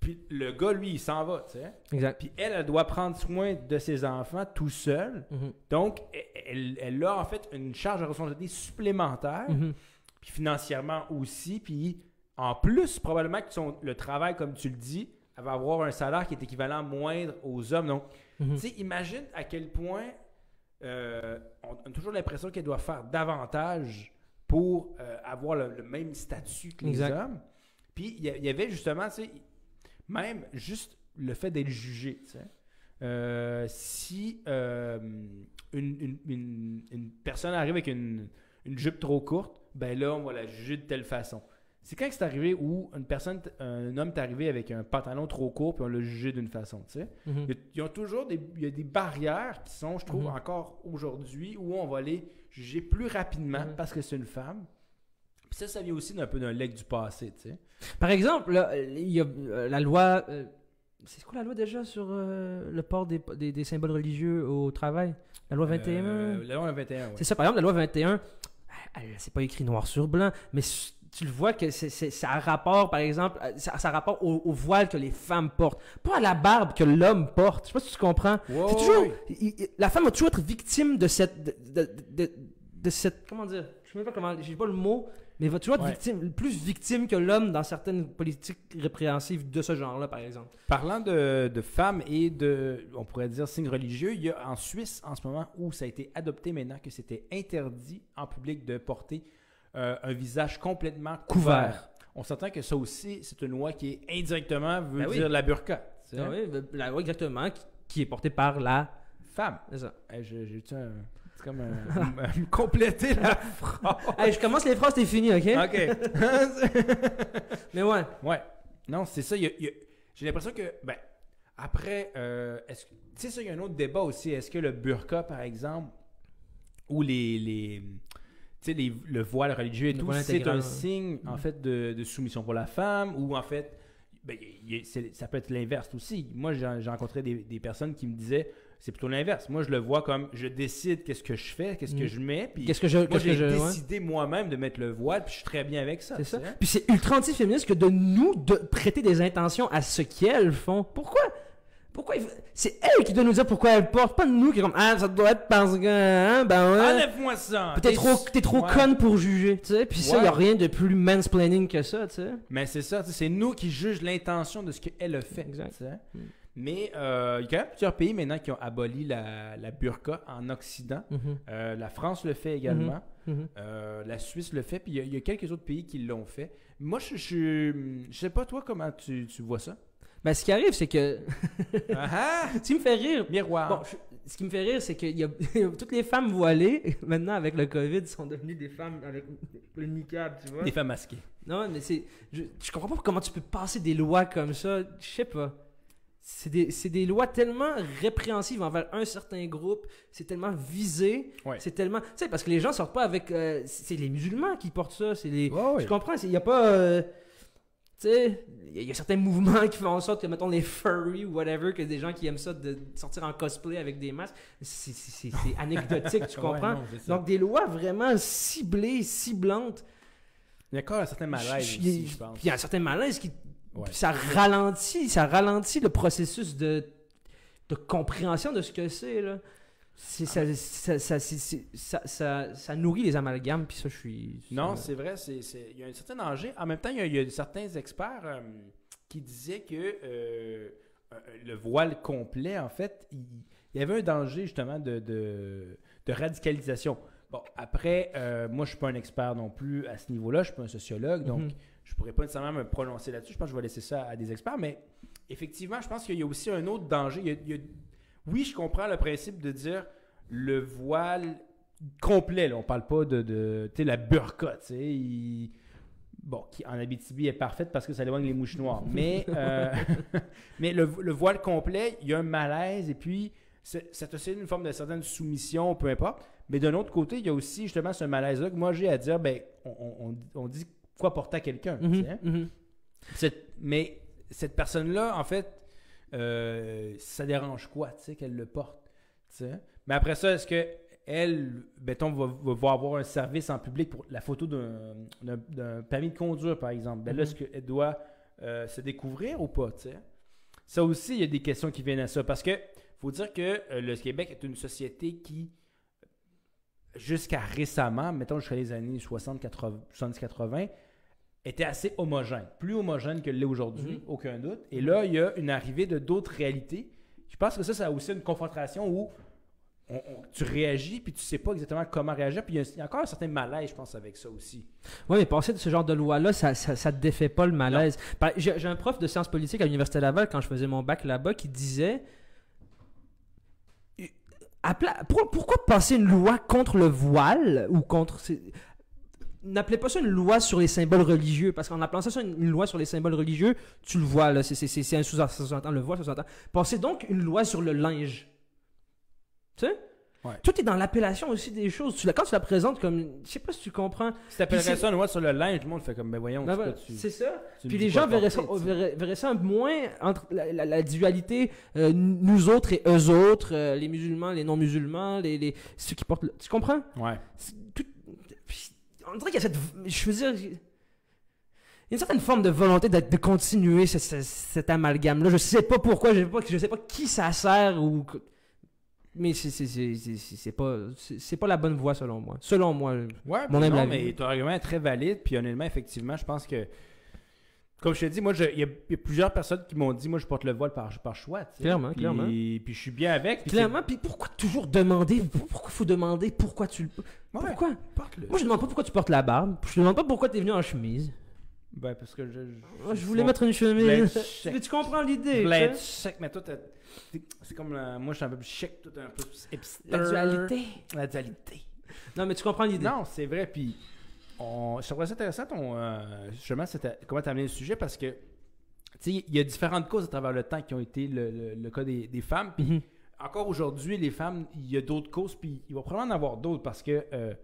puis le gars, lui, il s'en va, tu sais. Exact. Puis elle, elle doit prendre soin de ses enfants tout seul. Mhm. Donc, elle, elle a en fait une charge de responsabilité supplémentaire, Mhm. puis financièrement aussi, puis en plus, probablement que son, le travail, comme tu le dis, elle va avoir un salaire qui est équivalent moindre aux hommes. Donc, tu sais, imagine à quel point euh, on a toujours l'impression qu'elle doit faire davantage pour euh, avoir le, le même statut que les Exact. hommes. Puis il y, avait justement, tu sais, même juste le fait d'être jugé, tu sais. Euh, si une, une- une- une personne arrive avec une, une jupe trop courte, ben là, on va la juger de telle façon. C'est quand que c'est arrivé où une personne, un homme est arrivé avec un pantalon trop court puis on l'a jugé d'une façon, tu sais? Il y a- Ils ont toujours des, il y a des barrières qui sont, je trouve, Mhm. encore aujourd'hui, où on va les juger plus rapidement Mhm. parce que c'est une femme. Puis ça, ça vient aussi d'un peu d'un leg du passé, tu sais. Par exemple, là, il y a euh, la loi. euh, c'est quoi la loi déjà sur euh, le port des, des- des symboles religieux au travail? La loi 21 Euh, la loi 21, ouais. C'est ça, par exemple, la loi 21, elle- c'est pas écrit noir sur blanc, mais tu le vois que c'est, c'est- ça a rapport, par exemple, à- ça, ça a rapport au, au voile que les femmes portent, pas à la barbe que l'homme porte. Je sais pas si tu comprends. C'est toujours, ouais. il- il- la femme va toujours être victime de cette, de, de- de- de cette, comment dire, je sais même pas comment, j'ai pas le mot, mais va toujours être Ouais. victime, plus victime que l'homme dans certaines politiques répréhensives de ce genre-là, par exemple. Parlant de, de femmes et de, on pourrait dire, signes religieux, il y a en Suisse en ce moment où ça a été adopté maintenant que c'était interdit en public de porter euh, un visage complètement couvert. Couvert. On s'entend que ça aussi, c'est une loi qui est indirectement veut Ben oui. dire la burqa. tu sais. Ah oui, la loi exactement, qui, qui est portée par la... Femme. c'est ça. Hey, J'ai-tu un. C'est comme un. compléter la phrase. Hey, je commence les phrases, t'es fini, ok? OK. Mais ouais. ouais. Non, c'est ça. il y a- il y a- J'ai l'impression que. Ben, après. euh, est-ce que- Tu sais, ça, il y a un autre débat aussi. Est-ce que le burqa, par exemple, ou les. les les- le voile religieux et Le tout, c'est un signe, en fait, de, de soumission pour la femme, ou en fait, ben, y ça peut être l'inverse aussi. Moi, j'ai rencontré des, des personnes qui me disaient, c'est plutôt l'inverse. Moi, je le vois comme, je décide qu'est-ce que je fais, qu'est-ce que Mm. je mets, puis Qu'est-ce que je. moi, j'ai ouais. décidé moi-même de mettre le voile, puis je suis très bien avec ça. C'est ça. Puis c'est ultra anti-féministe que de nous de prêter des intentions à ce qu'elles font. Pourquoi? Pourquoi il- C'est elle qui doit nous dire pourquoi elle porte, pas nous qui est comme ah ça doit être parce que hein, ben ouais. Enlève-moi ça! Peut-être trop, t'es trop Ouais. conne pour juger, tu sais. Puis ça, Ouais. y a rien de plus mansplaining que ça, tu sais. Mais c'est ça, c'est nous qui jugeons l'intention de ce qu'elle a fait. Exact. Mm. Mais euh, il y a quand même plusieurs pays maintenant qui ont aboli la, la burqa en Occident. Mhm, Euh, la France le fait également. mhm. Euh, la Suisse le fait. Puis il y a- il y, a quelques autres pays qui l'ont fait. Moi, je, je, je sais pas toi comment tu, tu vois ça? Ben, ce qui arrive, c'est que. Ah! Ce qui me fait rire. Miroir. Bon, je- ce qui me fait rire, c'est que y a, toutes les femmes voilées, maintenant avec le COVID, sont devenues des femmes avec le niqab, tu vois. Des femmes masquées. Non, mais c'est. Je, je comprends pas comment tu peux passer des lois comme ça. Je sais pas. C'est des, des lois tellement répréhensibles envers un certain groupe. C'est tellement visé. Ouais. C'est tellement. Tu sais, parce que les gens sortent pas avec. euh, c'est les musulmans qui portent ça. C'est les. Ouais. Je comprends. Il y a pas. euh, tu sais, il y, a- y a certains mouvements qui font en sorte que, mettons, les furry ou whatever, que des gens qui aiment ça de sortir en cosplay avec des masques, c'est- anecdotique, tu Ouais, comprends? non. Donc, des lois vraiment ciblées, ciblantes. il y a encore un certain malaise Je- aussi, je- je pense. Puis il y a un certain malaise qui. Ouais. ça ralentit, ça ralentit le processus de, de compréhension de ce que c'est, là. Ça, ça, ça, c'est- c'est- ça, ça- ça nourrit les amalgames, puis ça, je suis. Non, c'est vrai, c'est, c'est- il y a un certain danger. En même temps, il y a, il y a certains experts euh, qui disaient que euh, le voile complet, en fait, il, y avait un danger justement de, de, de radicalisation. Bon, après, euh, moi, je suis pas un expert non plus à ce niveau-là, je suis pas un sociologue, donc Mhm. je pourrais pas nécessairement me prononcer là-dessus. Je pense que je vais laisser ça à des experts, mais effectivement, je pense qu'il y a aussi un autre danger. Il y a- il y a- oui, je comprends le principe de dire le voile complet. Là. On parle pas de, de tu sais, la burqa, tu sais. il- Bon, qui en Abitibi est parfaite parce que ça éloigne les mouches noires. Mais, euh, mais le, le voile complet, il y a un malaise et puis c'est- ça te une forme de certaine soumission, peu importe. Mais d'un autre côté, il y a aussi justement ce malaise-là que moi j'ai à dire, ben, on, on- dit quoi porter à quelqu'un. Mhm, sais. mhm. Mais cette personne-là, en fait, euh, ça dérange quoi, tu sais, qu'elle le porte, tu sais? Mais après ça, est-ce que elle, mettons, va, va- va avoir un service en public pour la photo d'un, permis de conduire, par exemple? Ben là, Mhm. est-ce qu'elle doit euh, se découvrir ou pas, tu sais? Ça aussi, il y a des questions qui viennent à ça. Parce que faut dire que euh, le Québec est une société qui, jusqu'à récemment, mettons jusqu'à les années 60, 80, 70, 80, était assez homogène. Plus homogène que l'est aujourd'hui, Mhm. aucun doute. Et là, il y a une arrivée de d'autres réalités. Je pense que ça, ça a aussi une confrontation où on- on- tu réagis puis tu sais pas exactement comment réagir. Puis il y, a, il y a encore un certain malaise, je pense, avec ça aussi. Ouais, mais passer de ce genre de loi-là, ça, ça, ça te défait pas le malaise. Par- J'ai un prof de sciences politiques à l'Université Laval, quand je faisais mon bac là-bas, qui disait pour- pourquoi passer une loi contre le voile ou contre. N'appelez pas ça une loi sur les symboles religieux, parce qu'en appelant ça, une loi sur les symboles religieux, tu le vois, là, c'est- c'est c'est- c'est un sous-entend, le voit, sous-entend. Pensez donc une loi sur le linge. Tu sais? Ouais. Tout est dans l'appellation aussi des choses. Tu la, quand tu la présentes comme. Je sais pas si tu comprends. Si t'appellerais ça une loi sur le linge, tout le monde fait comme, ben voyons, Ben c'est ça. tu Puis les gens verraient ça, verraient, verraient ça moins entre la, la- la dualité euh, nous autres et eux autres, euh, les musulmans, les non-musulmans, les, les- ceux qui portent. le- Tu comprends? Ouais. Tout- on dirait qu'il y a cette. Je veux dire. Il y a une certaine forme de volonté de, de continuer ce- ce- cet amalgame-là. Je sais pas pourquoi, je sais pas, je sais pas qui ça sert ou. Mais c'est pas, c'est pas la bonne voie selon moi. Selon moi. Ouais, Mon non, mais ton argument est très valide. Puis honnêtement, effectivement, je pense que. Comme je t'ai dit, moi, il y, a- il y a plusieurs personnes qui m'ont dit, moi, je porte le voile par, par choix. tu. Clairement, Puis- clairement. Puis je suis bien avec. puis Clairement, puis pourquoi toujours demander? Pourquoi faut demander pourquoi tu le. Ouais, Pourquoi? porte-le. Moi je demande pas pourquoi tu portes la barbe. Je te demande pas pourquoi t'es venu en chemise. Ben, parce que je. Je voulais Bon, mettre une chemise. Mais tu comprends l'idée. tu sec, mais toi, c'est comme. la- moi, je suis un peu plus chic, tout un peu plus hipster. La dualité. La dualité. Non, mais tu comprends l'idée. Non, c'est vrai. Puis, on... je trouvais ça intéressant, ton, euh, justement, comment tu as amené le sujet parce que, tu sais, il y a différentes causes à travers le temps qui ont été le, le- le cas des, des femmes. Puis, Mhm. encore aujourd'hui, les femmes, il y a d'autres causes, puis il va probablement en avoir d'autres parce que, euh,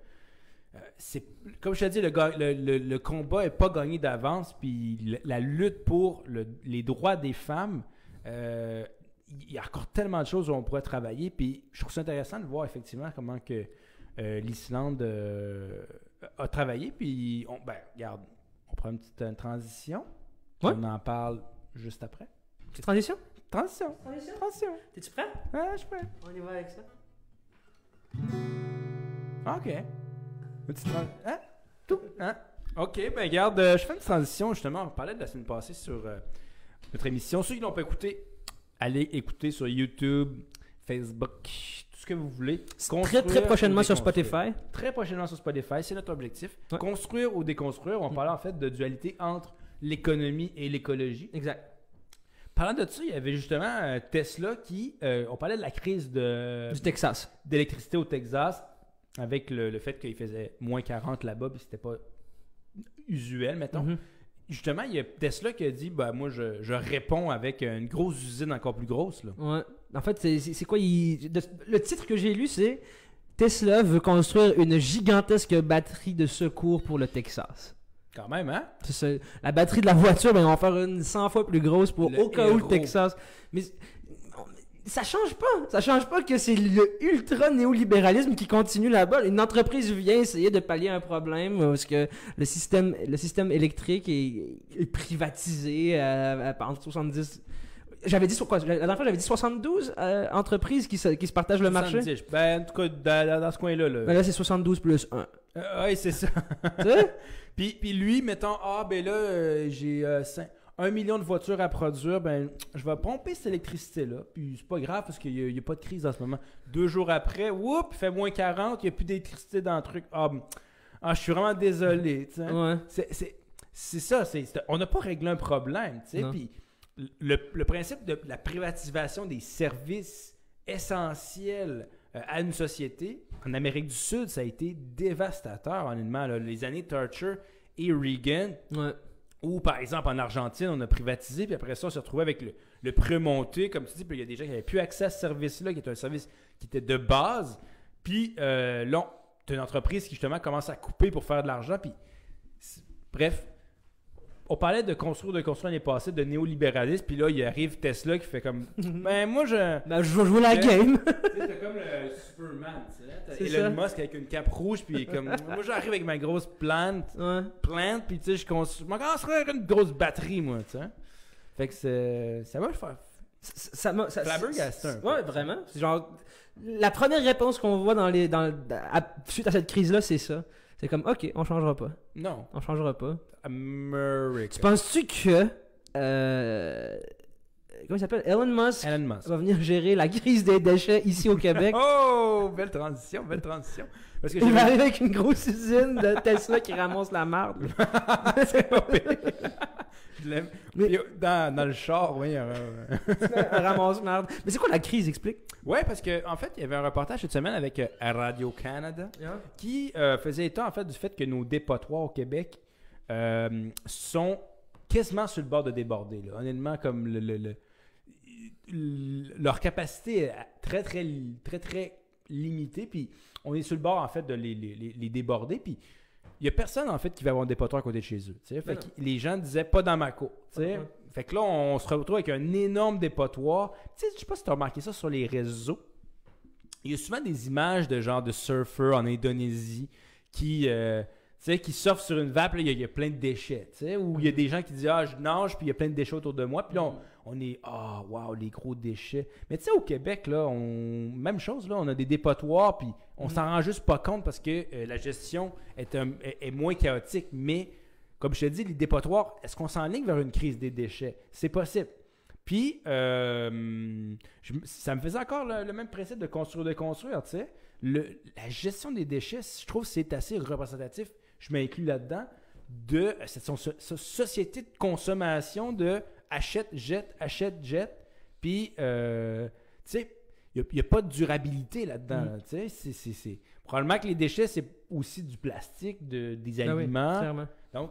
euh, c'est, comme je te dis, le, le, combat n'est pas gagné d'avance, puis la lutte pour le- les droits des femmes, euh, il y a encore tellement de choses où on pourrait travailler, puis je trouve ça intéressant de voir effectivement comment que euh, l'Islande euh, a travaillé, puis on, ben, regarde, on prend une petite euh, transition, Ouais. on en parle juste après. Petite transition? Transition, Transition? Transition, T'es-tu prêt? Ah, je suis prêt. On y va avec ça. OK. Une petite tran- Hein? Tout? Hein? OK, ben regarde, euh, je fais une transition justement. On parlait de la semaine passée sur euh, notre émission. Ceux qui l'ont pas écouté, allez écouter sur YouTube, Facebook, ce que vous voulez. Très très prochainement sur. Spotify. Très prochainement sur Spotify, c'est notre objectif. Ouais. Construire ou déconstruire. On parlait en fait de dualité entre l'économie et l'écologie. Exact. Parlant de ça, il y avait justement euh, Tesla qui. euh, on parlait de la crise de, Du Texas. d'électricité au Texas avec le, le fait qu'il faisait moins 40 là-bas, puis c'était pas usuel, mettons. Mhm. Justement, il y a Tesla qui a dit bah, Moi, je, je réponds avec une grosse usine encore plus grosse. Là. Ouais. En fait, c'est- quoi il- de- Le titre que j'ai lu, c'est Tesla veut construire une gigantesque batterie de secours pour le Texas. Quand même, hein? Ça. La batterie de la voiture, ben, ils vont faire une 100 fois plus grosse pour Le au cas où le. Texas. Mais on- ça change pas. Ça change pas que c'est le ultra néolibéralisme qui continue là-bas. Une entreprise vient essayer de pallier un problème parce que le système, le système électrique est, est privatisé à- en 70. J'avais dit quoi? La dernière fois, j'avais dit 72 euh, entreprises qui se, qui se partagent le marché? 70. Ben, en tout cas, dans, dans- ce coin-là. Là. Ben là, c'est 72 plus 1. Euh, ouais, c'est ça. puis, puis lui, mettons Ah, ben là, euh, j'ai un million de voitures à produire, ben, je vais pomper cette électricité-là. Puis c'est pas grave parce qu'il n'y a, pas de crise en ce moment. Deux jours après, whoop, il fait moins 40, il n'y a plus d'électricité dans le truc. Ah, ben, ah, je suis vraiment désolé. Ouais. C'est- ça, c'est- on n'a pas réglé un problème. tu sais, Non. Puis le, le principe de la privatisation des services essentiels euh, à une société, en Amérique du Sud, ça a été dévastateur, honnêtement. là. Les années Thatcher et Reagan, Ouais. ou par exemple en Argentine, on a privatisé, puis après ça, on s'est retrouvé avec le, le monté, comme tu dis, puis il y a des gens qui n'avaient plus accès à ce service-là, qui était un service qui était de base. Puis euh, là, tu as une entreprise qui justement commence à couper pour faire de l'argent, puis bref. On parlait de construire, de construire l'année passée, de néolibéralisme, puis là, il arrive Tesla qui fait comme. ben, moi, je. Ben, je vais jouer la game. Tu sais, t'as comme le Superman, tu sais. C'est Elon ça. Musk avec une cape rouge, puis il est comme. moi, j'arrive avec ma grosse plante, ouais. plante, puis tu sais, je construis. Je construire une grosse batterie, moi, tu sais. Fait que c'est. Ça va le faire. Ça- m'a- ça-. Ouais, vraiment. C'est genre la première réponse qu'on voit dans les dans à- suite à cette crise là, c'est ça. C'est comme OK, on changera pas. Non. On changera pas. America. Tu penses-tu que euh, comment il s'appelle? Elon Musk Elon Musk. va venir gérer la crise des déchets ici au Québec? Oh, belle transition, belle transition. Parce que Il va arriver avec une grosse usine de Tesla qui ramasse la marde. C'est pas. Je l'aime. Mais- Puis, Dans, dans le char, oui. un- un ramasse-marde. Mais c'est quoi la crise, explique? Ouais, parce que en fait, il y avait un reportage cette semaine avec euh, Radio-Canada qui euh, faisait état en fait du fait que nos dépotoirs au Québec euh, sont quasiment sur le bord de déborder. là. Honnêtement, comme le, le- le- le- leur capacité est très, très, très, très limitée. Puis on est sur le bord en fait de les, les- les- les déborder. Puis il y a personne en fait qui va avoir un dépotoir à côté de chez eux. Fait que les gens disaient pas dans ma cour. Ouais. Fait que là, on se retrouve avec un énorme dépotoir. Je sais pas si tu as remarqué ça sur les réseaux. Il y a souvent des images de genre de surfeurs en Indonésie qui, euh, sais, qui surfent sur une vape, il y, a- il y a plein de déchets. tu sais, Ou il y a des gens qui disent Ah, je nage, puis il y a plein de déchets autour de moi. Puis là, on, on est Ah, waouh, les gros déchets. Mais tu sais, au Québec, là, on, même chose, là, on a des dépotoirs, puis on s'en rend juste pas compte parce que euh, la gestion est, un- est- est moins chaotique. Mais, comme je te dis, les dépotoirs, est-ce qu'on s'enligne vers une crise des déchets? C'est possible. Puis, euh, je ça me faisait encore le, le même principe de construire, de construire, tu sais. La gestion des déchets, je trouve c'est assez représentatif, je m'inclus là-dedans, de euh, cette so- so- société de consommation de achète, jette, achète, jette. Puis, euh, tu sais, il n'y a, pas de durabilité là-dedans, Mm. là, tu sais. C'est- Probablement que les déchets, c'est aussi du plastique, de, des Ah aliments. Donc,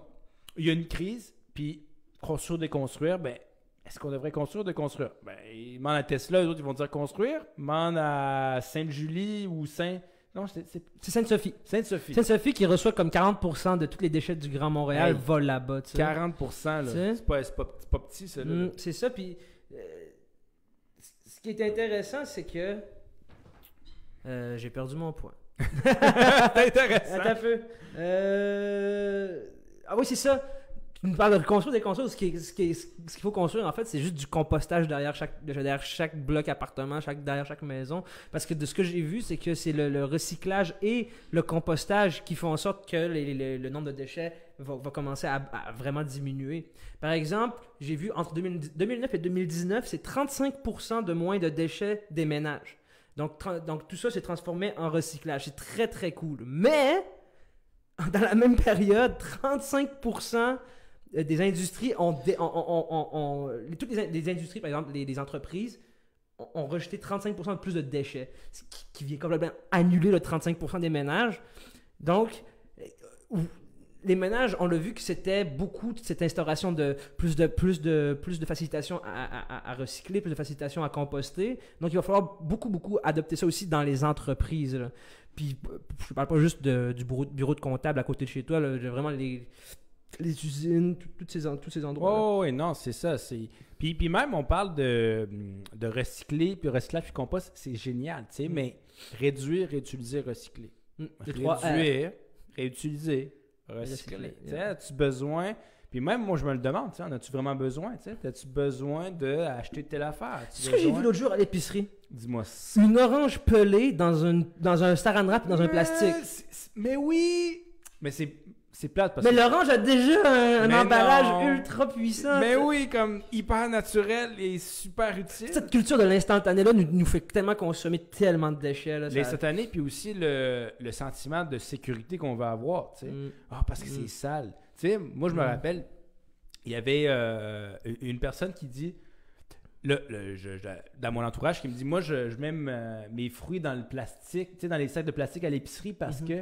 il y a une crise, puis construire, déconstruire, ben, est-ce qu'on devrait construire, déconstruire? Ben, demande à Tesla, les autres, ils vont dire construire. Demande à Sainte-Julie ou Saint... Non, c'est Sainte-Sophie. Sainte-Sophie. Sainte-Sophie qui reçoit comme 40% de tous les déchets du Grand Montréal Hey. volent là-bas. tu sais. 40%, Tu sais? là. C'est pas, pas, petit, ça, là. Mm, c'est ça, puis euh, ce qui est intéressant, c'est que euh, j'ai perdu mon point. c'est intéressant. Attends un peu. Euh, Ah oui, c'est ça. Tu nous parles de construire des construire. Ce qu'il faut construire, en fait, c'est juste du compostage derrière chaque, derrière chaque bloc appartement, chaque, derrière chaque maison. Parce que de ce que j'ai vu, c'est que c'est le, recyclage et le compostage qui font en sorte que le nombre de déchets va, va commencer à, vraiment diminuer. Par exemple, j'ai vu entre 2010 2009 et 2019, c'est 35% de moins de déchets des ménages. Donc, donc tout ça s'est transformé en recyclage. C'est très très cool. Mais dans la même période, 35% des industries ont, toutes les, in- les industries, par exemple, les, entreprises, ont, rejeté 35% de plus de déchets, ce qui, qui vient complètement annuler le 35% des ménages. Donc, euh, les ménages, on l'a vu que c'était beaucoup cette instauration de plus de, plus de, plus de facilitation à, recycler, plus de facilitation à composter. Donc, il va falloir beaucoup, beaucoup adopter ça aussi dans les entreprises. Puis, euh, je parle pas juste de- du bureau, bureau de comptable à côté de chez toi, vraiment les, les usines, tout- toutes ces, tous ces endroits. Oh, oui, non, c'est ça. c'est Puis, puis même, on parle de, de recycler, puis recyclage, puis compost, c'est génial, tu sais, Mm. mais réduire, réutiliser, recycler. R. Réduire, réutiliser, recycler. Recycler, Tu sais, yeah. As-tu besoin... Puis même, moi, je me le demande, en as-tu vraiment besoin, tu sais? As-tu besoin d'acheter telle affaire? C'est ce que j'ai vu l'autre jour à l'épicerie. Dis-moi ça. Une orange pelée dans, une, dans un saran wrap dans un plastique. Mais oui! Mais c'est c'est plate parce Mais que... l'orange a déjà un, un Mais emballage non. ultra puissant. Mais oui, comme hyper naturel et super utile. Cette culture de l'instantané-là nous, nous fait tellement consommer tellement de déchets. Là, Les ça- puis aussi le, le sentiment de sécurité qu'on va avoir, tu sais. Mm. Ah, parce que Mm. c'est sale. Tu sais, moi, je me Mm. rappelle, il y avait euh, une personne qui dit, le, le- je- je- dans mon entourage, qui me dit, moi, je, je mets mes fruits dans le plastique, tu sais, dans les sacs de plastique à l'épicerie parce Mhm. que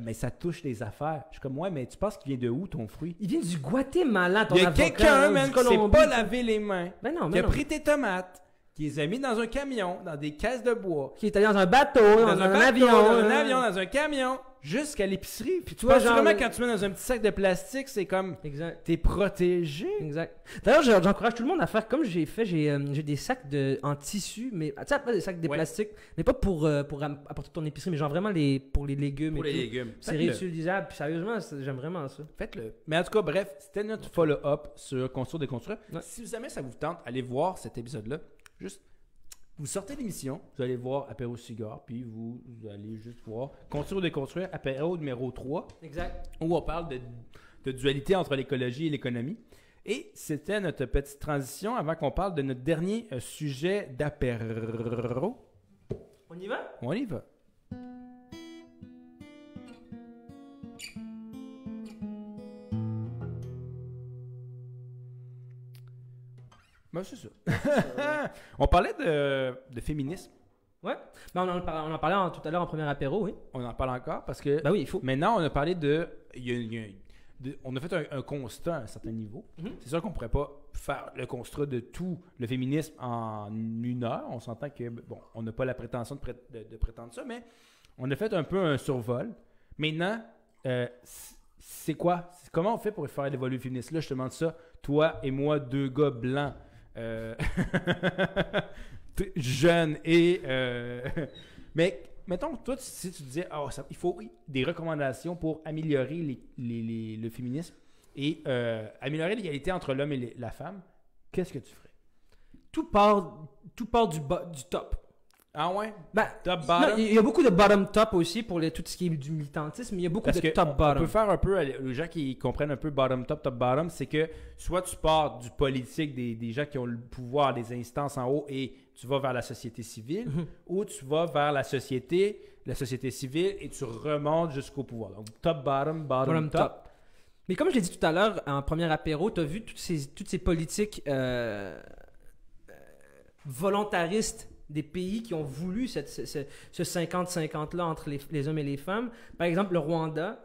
mais ça touche les affaires. Je suis comme, ouais, mais tu penses qu'il vient de où ton fruit? Il vient du Guatemala, ton Il y a avocat, quelqu'un, là, man, du qui s'est Colombie. pas lavé les mains, Ben non, qui ben a non. pris tes tomates, qui les a mis dans un camion, dans des caisses de bois, Qui est allé dans un bateau, dans, dans un, un, bateau, avion. dans un hein. avion, dans un camion, jusqu'à l'épicerie. Puis tu vois, genre, vraiment le- quand tu mets dans un petit sac de plastique, c'est comme Exact. t'es protégé. Exact. D'ailleurs, je- j'encourage tout le monde à faire comme j'ai fait. J'ai euh, des sacs de, en tissu, mais tu sais, pas des sacs de Ouais. plastique, mais pas pour, euh, pour apporter ton épicerie, mais genre vraiment les, pour les légumes. Pour et les tout. légumes. C'est réutilisable. Puis sérieusement, j'aime vraiment ça. Faites-le. Mais en tout cas, bref, c'était notre follow-up sur Construire, Déconstruire. Ouais. Si jamais ça vous tente, allez voir cet épisode-là. Juste, vous sortez l'émission, vous allez voir Apéro Cigare, puis vous, vous allez juste voir Construire, Déconstruire, Apéro numéro 3. Exact. où on parle de, de dualité entre l'écologie et l'économie. Et c'était notre petite transition avant qu'on parle de notre dernier euh, sujet d'apéro. On y va? On y va. Ben, c'est ça. on parlait de, de féminisme. Ouais. Ben, on, en parlait, on en parlait en- tout à l'heure en premier apéro, oui. On en parle encore parce que Ben oui, il faut. maintenant, on a parlé de. il y a- il y a- de- on a fait un, un constat à un certain niveau. Mhm. C'est sûr qu'on pourrait pas faire le constat de tout le féminisme en une heure. On s'entend que, bon, on n'a pas la prétention de, pré- de- de prétendre ça, mais on a fait un peu un survol. Maintenant, euh, c'est quoi? Comment on fait pour faire évoluer le féminisme? Là, je te demande ça. Toi et moi, deux gars blancs, euh, jeunes et... euh, mais mettons, toi, si tu disais, Ah, il faut des recommandations pour améliorer le féminisme et euh, améliorer l'égalité entre l'homme et la femme, qu'est-ce que tu ferais? Tout part, tout part du top. Ah ouais? Ben, Top, bottom? il y a beaucoup de bottom-top aussi pour les, tout ce qui est du militantisme, il y a beaucoup Parce de on peut faire un peu, les gens qui comprennent un peu bottom top, top bottom, c'est que soit tu pars du politique, des, des gens qui ont le pouvoir, des instances en haut, et tu vas vers la société civile, Mhm. ou tu vas vers la société, la société civile, et tu remontes jusqu'au pouvoir. Donc top bottom, bottom, Bottom top. top. Mais comme je l'ai dit tout à l'heure en premier apéro, tu as vu toutes ces, toutes ces politiques euh, euh, volontaristes des pays qui ont voulu cette- ce, ce- ce 50-50-là entre les, les hommes et les femmes. Par exemple, le Rwanda.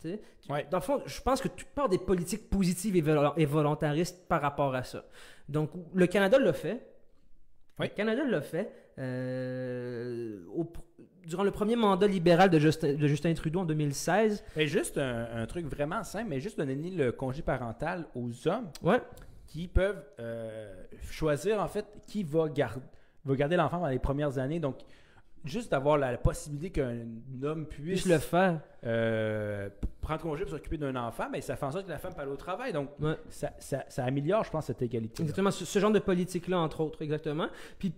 tu. Ouais. Dans le fond, je pense que tu pars des politiques positives et, vol- et volontaristes par rapport à ça. Donc, le Canada l'a fait. Oui. Le Canada l'a fait. euh, au durant le premier mandat libéral de Justin, de Justin Trudeau en 2016. Mais juste un, un truc vraiment simple, mais juste donner le congé parental aux hommes Ouais. qui peuvent euh, choisir en fait qui va, gar- va garder l'enfant dans les premières années. Donc, juste d'avoir la, possibilité qu'un homme puisse Puisse le faire. euh, prendre congé pour s'occuper d'un enfant, mais ça fait en sorte que la femme peut aller au travail. Donc, Ouais. ça, ça- ça améliore, je pense, cette égalité. Exactement, ce, ce genre de politique-là, entre autres, exactement. Puis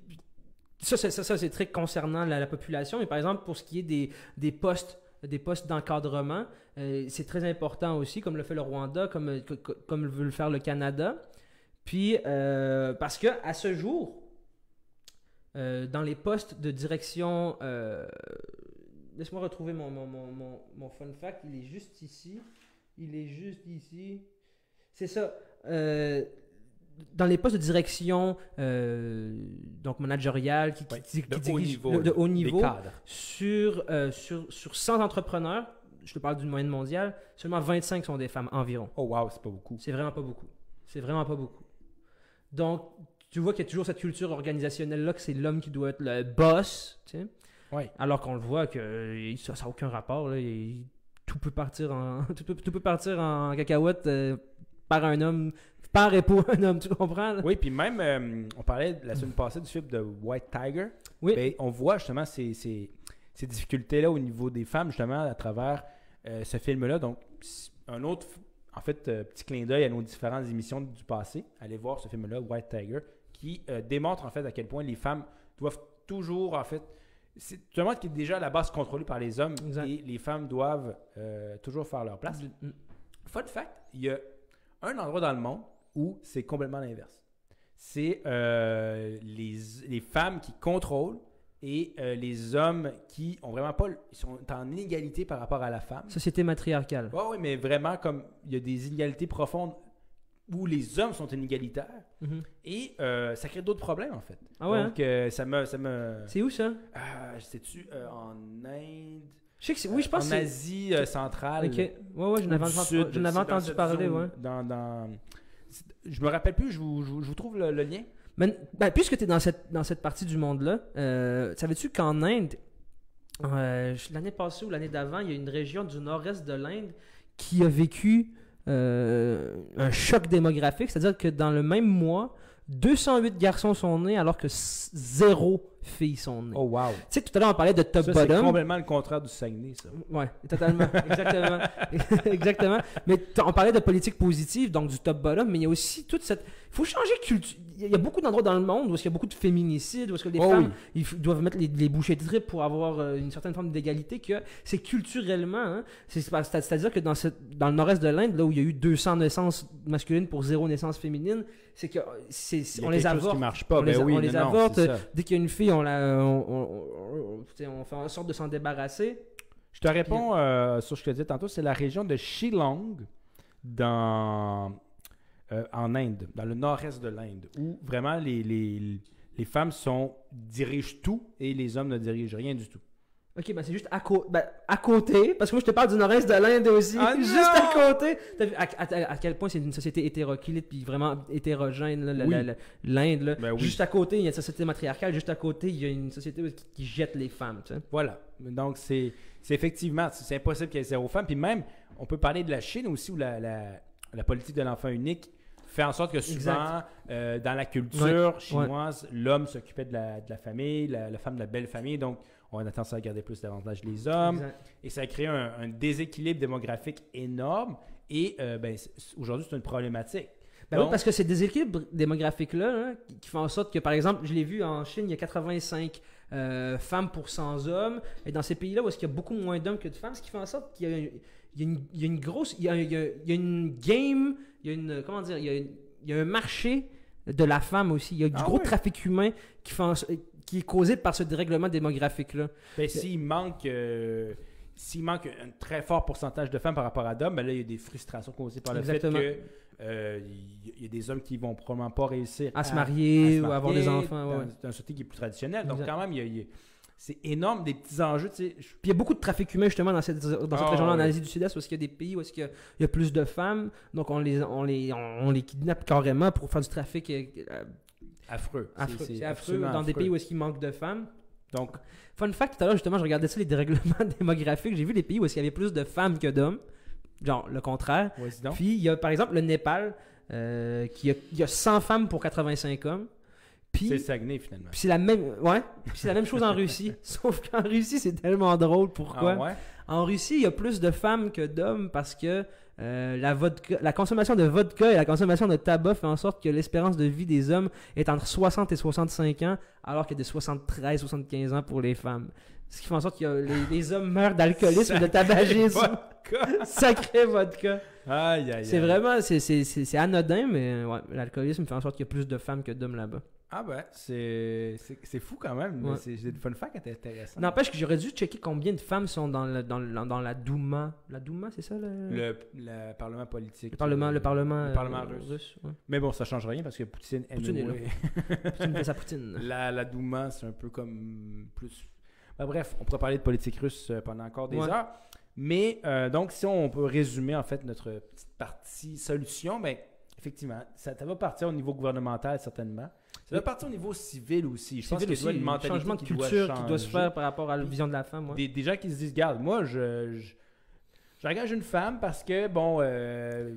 ça, c'est- ça, ça, c'est très concernant la, la population. Mais par exemple, pour ce qui est des, des postes des postes d'encadrement, euh, c'est très important aussi, comme le fait le Rwanda, comme, euh, co- co- comme veut le faire le Canada. Puis, euh, parce que à ce jour, euh, dans les postes de direction, euh, laisse-moi retrouver mon, mon, mon, mon, fun fact, il est juste ici. Il est juste ici. C'est ça. Euh, dans les postes de direction, donc managérial, qui, qui, Ouais, qui- de qui haut dirige- niveau, de, haut niveau, sur, sur, sur 100 entrepreneurs, je te parle d'une moyenne mondiale, seulement 25 sont des femmes environ. Oh wow, c'est pas beaucoup. C'est vraiment pas beaucoup. C'est vraiment pas beaucoup. Donc, tu vois qu'il y a toujours cette culture organisationnelle-là que c'est l'homme qui doit être le boss, tu sais. Ouais. Alors qu'on le voit que ça n'a aucun rapport. là. Il- tout, peut partir en, tout, peut, tout peut partir en cacahuète euh, par un homme, par et pour un homme, tu comprends? là? Oui, puis même, euh, on parlait la semaine passée du film de White Tiger. Oui. Ben, on voit justement ces, ces- ces difficultés-là au niveau des femmes, justement, à travers euh, ce film-là. Donc, un autre, en fait, euh, petit clin d'œil à nos différentes émissions du passé. Allez voir ce film-là, White Tiger, qui euh, démontre en fait à quel point les femmes doivent toujours, en fait, c'est tout le monde qui est déjà à la base contrôlé par les hommes Exact. et les femmes doivent euh, toujours faire leur place. Mm. Fun fact, il y a un endroit dans le monde où c'est complètement l'inverse. C'est euh, les, les femmes qui contrôlent et euh, les hommes qui ont vraiment pas, ils sont en inégalité par rapport à la femme. Société matriarcale. Ouais, oui, mais vraiment comme il y a des inégalités profondes où les hommes sont inégalitaires Mhm. et euh, ça crée d'autres problèmes en fait. Ah ouais, Donc euh, ça me, ça me, C'est où ça? euh, sais-tu en Inde, Je sais que c'est. Oui, je pense en que c'est. Asie euh, centrale. Ok. Ouais, ouais, j'en ou avais du entendu, parler, zone, ouais. Dans, dans... Je me rappelle plus, je vous, je vous- je vous trouve le, le lien. Mais, ben, puisque tu es dans cette, dans cette partie du monde-là, savais-tu qu'en Inde, l'année passée ou l'année d'avant, il y a une région du nord-est de l'Inde qui a vécu un choc démographique, c'est-à-dire que dans le même mois, 208 garçons sont nés alors que zéro filles sont nées. Oh wow. Tu sais, tout à l'heure, on parlait de Ça, c'est top-bottom. complètement le contraire du Saguenay, ça. Ouais, totalement. Exactement. Exactement. Mais on parlait de politique positive, donc du top-bottom, mais il y a aussi toute cette. Il faut changer de culture. Il y a beaucoup d'endroits dans le monde où il y a beaucoup de féminicides, où est-ce que les Oh femmes oui. ils doivent mettre les, les bouchées de trip pour avoir euh, une certaine forme d'égalité, que c'est culturellement. hein, c'est- c'est- C'est-à-dire que dans, dans le nord-est de l'Inde, là où il y a eu 200 naissances masculines pour zéro naissance féminine, c'est que euh, c'est- a on les chose avorte. qui marche pas. On ben les oui, on les non, avorte. c'est ça. Dès qu'il y a une fille, on, la, on, on- on- tu sais, on fait en sorte de s'en débarrasser. Je te réponds euh, sur ce que je te disais tantôt. C'est la région de Shillong, dans euh, en Inde, dans le nord-est de l'Inde, où vraiment les, les, les femmes sont, dirigent tout et les hommes ne dirigent rien du tout. Ok, ben c'est juste à, ben, à côté, parce que moi je te parle du nord-est de l'Inde aussi, Ah juste à côté. T'as vu à, à- à quel point c'est une société hétéroclite puis vraiment hétérogène, Oui. l'Inde. là. Ben oui. Juste à côté, il y a une société matriarcale, juste à côté, il y a une société qui, qui jette les femmes. Tu sais. Voilà. Donc, c'est c'est effectivement, c'est impossible qu'il y ait zéro femme. Puis même, on peut parler de la Chine aussi, où la, la, la politique de l'enfant unique fait en sorte que souvent, euh, dans la culture Ouais, chinoise, l'homme s'occupait de la, de la famille, la, la femme de la belle famille. Donc, on a tendance à regarder plus davantage les hommes. Exact. Et ça a créé un, un déséquilibre démographique énorme. Et euh, ben, aujourd'hui, c'est une problématique. Ben oui, parce que ces déséquilibres démographiques-là, hein, qui, qui font en sorte que, par exemple, je l'ai vu en Chine, il y a 85 euh, femmes pour 100 hommes. Et dans ces pays-là où est-ce qu'il y a beaucoup moins d'hommes que de femmes, ce qui fait en sorte qu'il y a, il y a une, il y a une grosse... Il y a, il y a- il y a une game, il y a une... Comment dire? Il y a, une- il y a un marché de la femme aussi. Il y a du Ah gros trafic humain qui, fait en qui est causé par ce dérèglement démographique-là. Ben, s'il manque, euh, s'il manque un très fort pourcentage de femmes par rapport à d'hommes, ben là, il y a des frustrations causées par le Exactement. fait que euh, il y a des hommes qui vont probablement pas réussir À se marier à se ou avoir des enfants. ouais, dans une société qui est plus traditionnelle. Donc, quand même, il y a- il y a- c'est énorme, des petits enjeux. Tu sais, je- Puis il y a beaucoup de trafic humain justement dans cette, dans cette Ah, région-là en. Asie du Sud-Est où il y a des pays où est-ce qu'il y a, il y a plus de femmes. Donc on les, on les, on, les kidnappe carrément pour faire du trafic euh, affreux. C'est- affreux. C'est affreux absolument dans des affreux. pays où est-ce qu'il manque de femmes. Donc, Fun fact, tout à l'heure justement, je regardais ça, les dérèglements démographiques. J'ai vu les pays où est-ce qu'il y avait plus de femmes que d'hommes. Genre le contraire. Puis il y a par exemple le Népal euh, qui a, il y a 100 femmes pour 85 hommes. Puis C'est Saguenay, finalement. puis c'est la même ouais, c'est la même chose en Russie. Sauf qu'en Russie, c'est tellement drôle pourquoi? Ah ouais? En Russie, il y a plus de femmes que d'hommes parce que euh, la, vodka, la consommation de vodka et la consommation de tabac fait en sorte que l'espérance de vie des hommes est entre 60 et 65 ans, alors qu'il y a de 73 75 ans pour les femmes. Ce qui fait en sorte que les, les hommes meurent d'alcoolisme ou de tabagisme. Vodka. Sacré vodka. Aïe, aïe, C'est aïe. vraiment, c'est- c'est c'est- c'est anodin, mais ouais, l'alcoolisme fait en sorte qu'il y a plus de femmes que d'hommes là-bas. Ah ben, c'est fou quand même. Ouais. C'est des fun facts intéressants. N'empêche que j'aurais dû checker combien de femmes sont dans, le- dans, le- dans la Douma. La Douma, c'est ça le... Le, le Parlement politique. Le Parlement, euh, le Parlement, le Parlement euh, russe. ouais. Mais bon, ça change rien parce que Poutine, Poutine est anyway, Poutine fait sa poutine. la, la Douma, c'est un peu comme plus. Ben, bref, on pourrait parler de politique russe euh, pendant encore des Ouais. heures. Mais euh, donc, si on peut résumer en fait notre petite partie solution, ben effectivement, ça, ça va partir au niveau gouvernemental certainement. Ça va partir au niveau civil aussi. Je pense qu'il doit aussi, une un mentalité changement de qui doit culture qui doit se faire par rapport à la vision de la femme. ouais. Des, des gens qui se disent, regarde, moi, je, je, j'engage une femme parce que, bon, euh,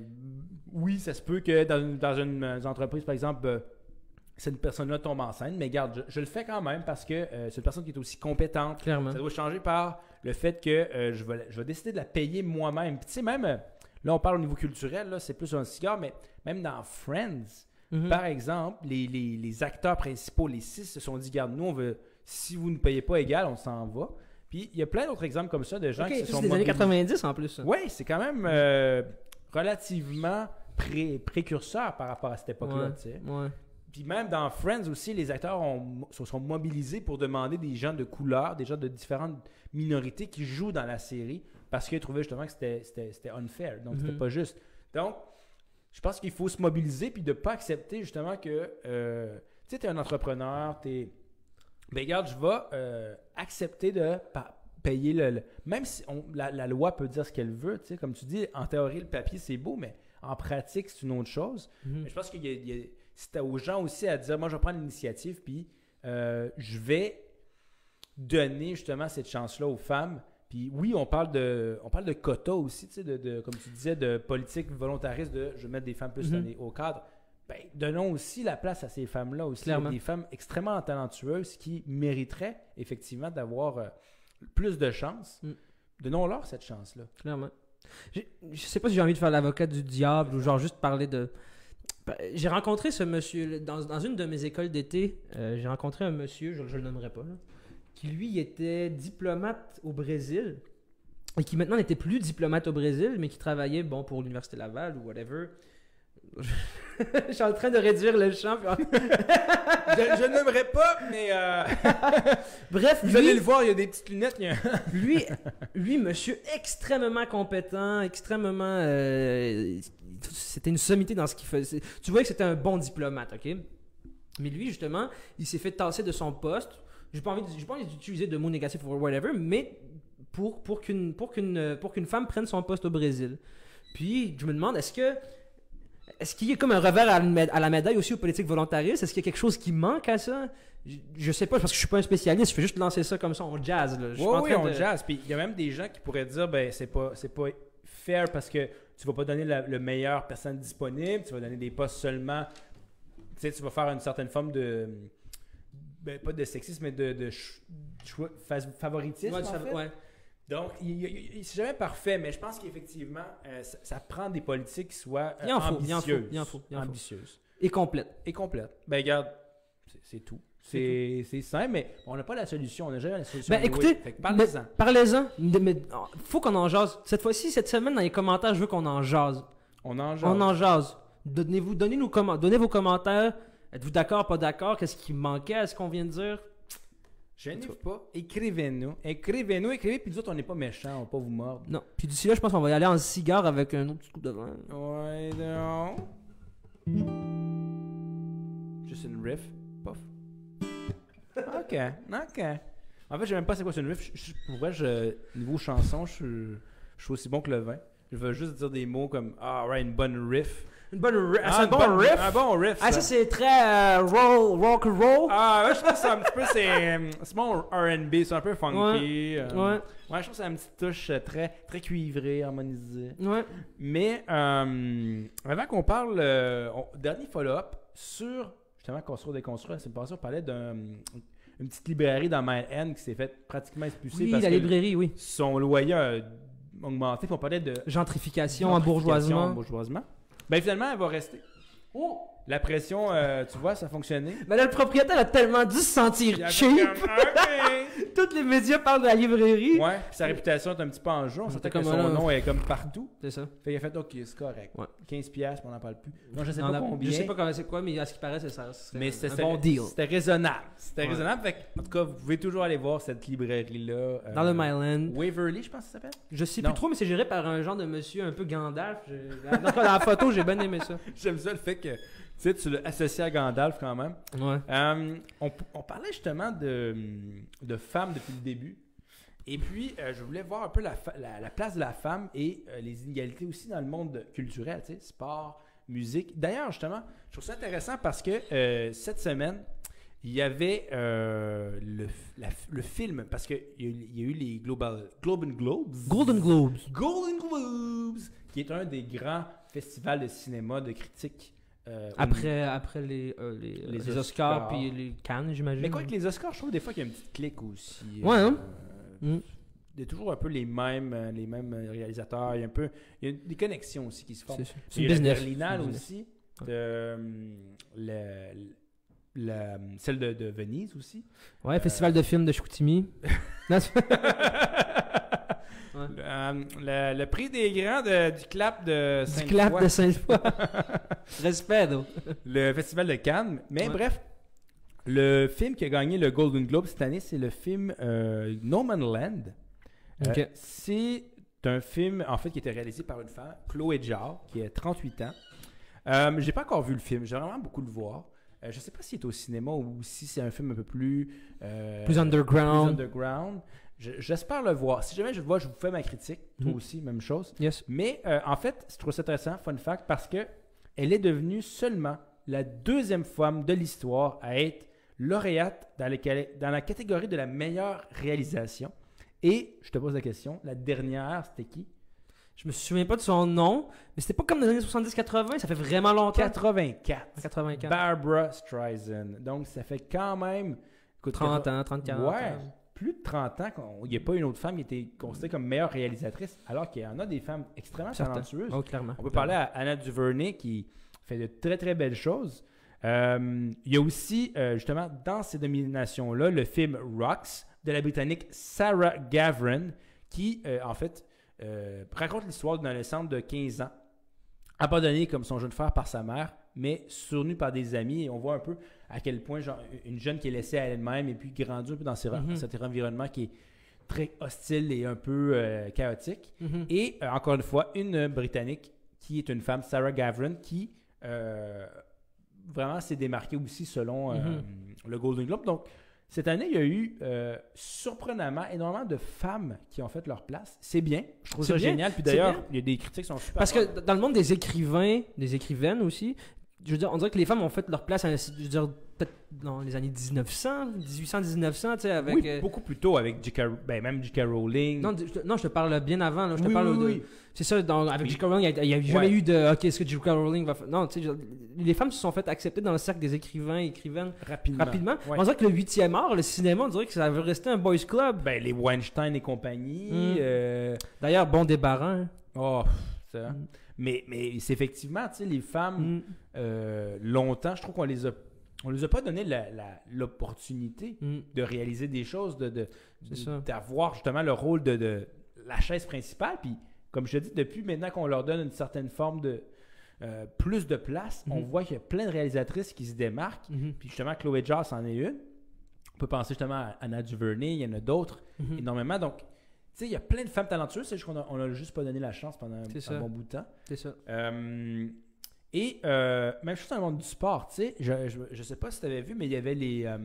oui, ça se peut que dans, une- dans une, euh, entreprise, par exemple, euh, cette personne-là tombe enceinte, mais regarde, je, je le fais quand même parce que euh, c'est une personne qui est aussi compétente. Clairement. Ça doit changer par le fait que je, vais, je vais décider de la payer moi-même. Puis tu sais, même, là, on parle au niveau culturel, là, c'est plus un cigare, mais même dans Friends, Mhm. par exemple, les, les- les acteurs principaux, les six, se sont dit, garde, nous, on veut, si vous ne payez pas égal, on s'en va. Puis il y a plein d'autres exemples comme ça de gens qui se sont c'est des années mobilisés. 90 en plus. Oui, c'est quand même euh, relativement pré- précurseur par rapport à cette époque-là. Ouais. Ouais. Puis même dans Friends aussi, les acteurs ont- se sont mobilisés pour demander des gens de couleur, des gens de différentes minorités qui jouent dans la série parce qu'ils trouvaient justement que c'était- unfair, donc c'était Mhm. pas juste. Donc, je pense qu'il faut se mobiliser puis de pas accepter justement que, euh, tu sais, tu es un entrepreneur, tu es... Ben regarde, je vais euh, accepter de pa- payer le... le- Même si on- la, la loi peut dire ce qu'elle veut, tu sais, comme tu dis, en théorie, le papier, c'est beau, mais en pratique, c'est une autre chose. Mhm. Mais je pense qu'il y a, il y a- c'est aux gens aussi à dire, moi, je vais prendre l'initiative, puis euh, je vais donner justement cette chance-là aux femmes. Puis oui, on parle de, on parle de quotas aussi, tu sais, de, de- comme tu disais, de politique volontariste, de je vais mettre des femmes plus dans les- au cadre. Ben, donnons aussi la place à ces femmes-là aussi. Clairement. Des femmes extrêmement talentueuses qui mériteraient effectivement d'avoir euh, plus de chances. Mm. Donnons-leur cette chance-là. Clairement. J'ai- Je sais pas si j'ai envie de faire l'avocat du diable ou genre juste parler de. Ben, J'ai rencontré ce monsieur dans, dans une de mes écoles d'été. euh, j'ai rencontré un monsieur, je, je le nommerai pas, là, qui lui était diplomate au Brésil et qui maintenant n'était plus diplomate au Brésil, mais qui travaillait bon pour l'université Laval ou whatever. je suis en train de réduire le champ. puis- je je n'aimerais pas, mais euh, Bref, vous lui- allez le voir, il y a des petites lunettes. lui, lui, monsieur extrêmement compétent, extrêmement. euh, c'était une sommité dans ce qu'il faisait. Tu vois que c'était un bon diplomate, ok? Mais lui, justement, il s'est fait tasser de son poste. J'ai pas envie, d'utiliser de mots négatifs ou whatever, mais pour, pour qu'une pour qu'une pour qu'une femme prenne son poste au Brésil. Puis je me demande, est-ce que est-ce qu'il y a comme un revers à la, médaille aussi aux politiques volontaristes? Est-ce qu'il y a quelque chose qui manque à ça? Je, je sais pas parce que je suis pas un spécialiste. Je fais juste lancer ça comme ça en jazz. Là. Je suis Oui, on de- jazz. Puis il y a même des gens qui pourraient dire ben c'est pas c'est pas fair parce que tu vas pas donner la, le meilleur personne disponible, tu vas donner des postes seulement. Tu sais, tu vas faire une certaine forme de ben, pas de sexisme, mais de, choix- favoritisme. Ouais, en fait. ouais. Donc, c'est jamais parfait, mais je pense qu'effectivement, euh, ça, ça prend des politiques qui soient euh, Il en ambitieuses. il en faut, il en faut. ambitieuses. Et complète. Et complètes. Ben, regarde, c'est, tout. C'est, simple, mais on n'a pas la solution. On n'a jamais la solution. Ben, écoutez, parlez-en. Parlez-en. Mais faut qu'on en jase. Cette fois-ci, cette semaine, dans les commentaires, je veux qu'on en jase. On en jase. On en jase. Donnez-vous, donnez-nous comment, donnez vos commentaires. Êtes-vous d'accord, pas d'accord? Qu'est-ce qui manquait à ce qu'on vient de dire? Gênez-vous pas. Écrivez-nous. Écrivez-nous, écrivez, puis nous autres, on n'est pas méchants, on va pas vous mordre. Non. Puis d'ici là, je pense qu'on va y aller en cigare avec un autre petit coup de vin. Ouais, non. Juste une riff. Pof. Ok, ok. En fait, je sais même pas c'est quoi c'est une riff. Je- je- pour vrai, je, niveau chanson, je, je suis aussi bon que le vin. Je veux juste dire des mots comme Ah, ouais, une bonne riff. Une bonne riff. Ah, c'est un une bon bonne- riff? Un bon riff. Ah, ça, c'est très euh, roll, rock and roll. Ah, ouais, je trouve que c'est un petit peu. C'est c'est bon RB, c'est un peu funky. euh, Ouais. Ouais, je trouve que c'est une petite touche euh, très, très cuivrée, harmonisée. Ouais. Mais euh, avant qu'on parle, euh, on- dernier follow-up sur justement construire des construire, c'est passé, on parlait d'une petite librairie dans Mile End qui s'est fait pratiquement expulser Oui, parce la que librairie, oui. son loyer a augmenté. Puis on parlait de Gentrification, gentrification, embourgeoisement. embourgeoisement. Ben finalement, elle va rester. Oh! La pression, euh, tu vois, ça a fonctionné. Mais là, le propriétaire a tellement dû se sentir cheap. Tous les médias parlent de la librairie. Ouais, puis sa réputation est un petit peu en jeu. On sentait que comme, son nom est comme partout. C'est ça. Fait qu'il a fait OK, c'est correct. Ouais. 15$, piastres, puis on n'en parle plus. Non, je sais pas a- combien. Je sais pas comment c'est quoi, mais à ce qui paraît, c'est ça. Mais un- c'était un bon deal. C'était raisonnable. C'était Ouais. raisonnable. Fait que, en tout cas, vous pouvez toujours aller voir cette librairie-là. euh, Dans le Myland. Waverly, je pense que ça s'appelle? Je sais Non. plus trop, mais c'est géré par un genre de monsieur un peu Gandalf. Je- Dans, la photo, j'ai bien aimé ça. J'aime ça le fait que sais, tu l'as associé à Gandalf quand même. Ouais. Euh, on, on parlait justement de, de femmes depuis le début. Et puis, euh, je voulais voir un peu la, la- la place de la femme et euh, les inégalités aussi dans le monde culturel, tu sais, sport, musique. D'ailleurs, justement, je trouve ça intéressant parce que cette semaine, il y avait euh, le, la le film, parce qu'il y, a eu- il y a eu les Global, Golden Globes. Golden Globes. Golden Globes, qui est un des grands festivals de cinéma, de critique. Euh, Après, après les, euh, les, Les les Oscars Oscars. puis les Cannes, j'imagine. mais quoi que les Oscars, je trouve des fois qu'il y a une petite clique aussi. Ouais, hein? Euh, Mm. Il y a toujours un peu les mêmes, euh, les mêmes euh, réalisateurs. Il y a un peu, il y a des connexions aussi qui se forment. C'est une la business. Berlinale C'est une business. aussi, de, euh, le- le- celle de, de Venise aussi. Ouais, festival de films de Chicoutimi. C'est- Le, euh, le- le prix des grands de- du clap de du Sainte-Foy. clap de Sainte-Foy. Respect, le festival de Cannes. Mais Ouais. bref, le film qui a gagné le Golden Globe cette année, c'est le film euh, No Man's Land. Euh, c'est un film, en fait, qui a été réalisé par une femme, Chloé Zhao, qui a 38 ans. Euh, j'ai pas encore vu le film, j'aimerais vraiment beaucoup le voir. Euh, je sais pas s'il est au cinéma ou si c'est un film un peu plus... Plus underground. plus underground. Je- J'espère le voir. Si jamais je le vois, je vous fais ma critique. Toi Mhm. aussi, même chose. Yes. Mais euh, en fait, je trouve ça intéressant, fun fact, parce que elle est devenue seulement la deuxième femme de l'histoire à être lauréate dans, les- dans la catégorie de la meilleure réalisation. Et je te pose la question, la dernière, c'était qui? Je me souviens pas de son nom, mais c'était pas comme dans les années 70-80, ça fait vraiment longtemps. 84. En 84. Barbara Streisand. Donc, ça fait quand même. écoute, 30 ans, 30, 40 Ouais, ans. Plus de 30 ans qu'il n'y a pas une autre femme qui était considérée comme meilleure réalisatrice, alors qu'il y en a des femmes extrêmement talentueuses. Oh, clairement. On peut parler à Anna Duvernay qui fait de très très belles choses. Euh, il y a aussi, euh, justement, dans ces dominations-là, le film Rocks de la Britannique Sarah Gavran, qui, euh, en fait, raconte l'histoire d'une adolescente de 15 ans, abandonnée comme son jeune frère par sa mère, mais soutenue par des amis. Et on voit un peu à quel point genre, une jeune qui est laissée à elle-même et puis grandit un peu dans Mhm. cet environnement qui est très hostile et un peu euh, chaotique. Mhm. Et euh, encore une fois, une Britannique qui est une femme, Sarah Gavran, qui euh, vraiment s'est démarquée aussi selon Mhm. le Golden Globe. Donc, cette année, il y a eu surprenamment énormément de femmes qui ont fait leur place. C'est bien. Je trouve ça bien. génial. Puis d'ailleurs, il y a des critiques qui sont super Parce que dans le monde des écrivains, des écrivaines aussi, je veux dire, on dirait que les femmes ont fait leur place, je veux dire, peut-être dans les années 1900, 1800, 1900, tu sais, avec. oui, euh, beaucoup plus tôt avec J.K. ben, même J.K. Rowling. non, je te- non, je te parle bien avant. Là, je te parle oui, de- oui. C'est ça, dans- avec. J.K. Rowling, il n'y a, jamais Ouais. eu de OK, est-ce que J.K. Rowling va faire. Non, tu sais, les femmes se sont faites accepter dans le cercle des écrivains et écrivaines rapidement. rapidement. Ouais. On dirait que le 8e art, le cinéma, on dirait que ça veut rester un boys club. Ben, les Weinstein et compagnie. Mm. euh, D'ailleurs, bon débarras. hein. Oh, ça. Mm. Mais, mais c'est effectivement, tu sais, les femmes, Mm. euh, longtemps, je trouve qu'on les a, on les a pas donné l'opportunité Mm. de réaliser des choses, de, d'avoir justement le rôle de, de la chaise principale. Puis, comme je te dis, depuis maintenant qu'on leur donne une certaine forme de euh, plus de place, on Mhm. voit qu'il y a plein de réalisatrices qui se démarquent. Mhm. Puis justement, Chloé Joss en est une. On peut penser justement à Anna Duvernay, il y en a d'autres Mhm. énormément. Donc, sais, il y a plein de femmes talentueuses, c'est juste qu'on a, on a juste pas donné la chance pendant un bon bout de temps. C'est ça. Euh, et euh, même chose dans le monde du sport, tu sais, je, je, je sais pas si tu avais vu, mais il y avait les, euh,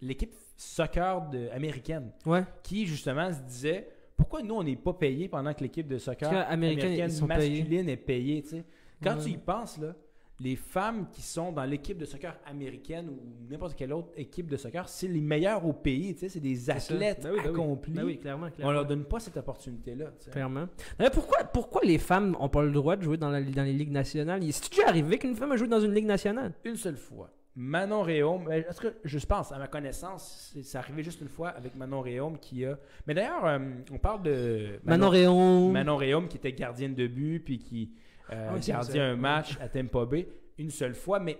l'équipe soccer de, américaine Ouais. qui justement se disait pourquoi nous on n'est pas payé pendant que l'équipe de soccer américaine, masculine est payée, tu sais. Quand Ouais. tu y penses là, les femmes qui sont dans l'équipe de soccer américaine ou n'importe quelle autre équipe de soccer, c'est les meilleurs au pays, tu sais, c'est des athlètes Ben oui, ben accomplis. Ben oui, clairement. On clairement. leur donne pas cette opportunité-là. Clairement. D'ailleurs, pourquoi, pourquoi les femmes n'ont pas le droit de jouer dans, la- dans les ligues nationales? C'est déjà arrivé qu'une femme a joué dans une ligue nationale? Une seule fois. Manon Réaume, ben, en tout cas, je pense, à ma connaissance, c'est arrivé juste une fois avec Manon Réaume qui a. Mais d'ailleurs, euh, on parle de Manon Réon. Manon Réaume qui était gardienne de but puis qui euh, Ah vrai. un match à Tampa Bay une seule fois. Mais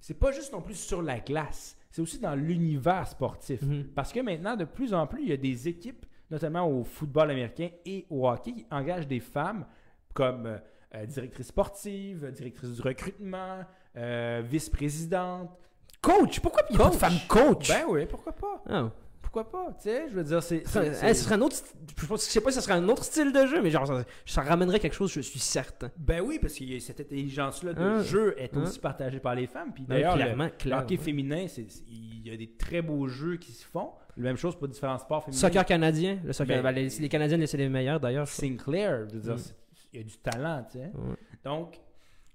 c'est pas juste non plus sur la glace, c'est aussi dans l'univers sportif. Mhm. Parce que maintenant, de plus en plus, il y a des équipes, notamment au football américain et au hockey, qui engagent des femmes comme euh, euh, directrice sportive, directrice du recrutement, euh, vice-présidente. Coach Pourquoi il n'y a pas de femme coach? Ben oui, pourquoi pas? Ah. Pourquoi pas? Tu sais, je veux dire, c'est. Hein, ce serait un autre. Je pense- je sais pas si ce serait un autre style de jeu, mais genre, ça, ça ramènerait quelque chose, je suis certain. Ben oui, parce que cette intelligence-là de Hein? jeu est Hein? aussi partagée par les femmes. Puis d'ailleurs, le- clairement, le, hockey féminin, c'est- c'est- il y a des très beaux jeux qui se font. La même chose pour différents sports féminins. Soccer canadien. Le soccer, Ben, ben, les, les Canadiennes, c'est les meilleurs d'ailleurs. Sinclair, je veux dire, Mm. il y a du talent, tu sais. Ouais. Donc,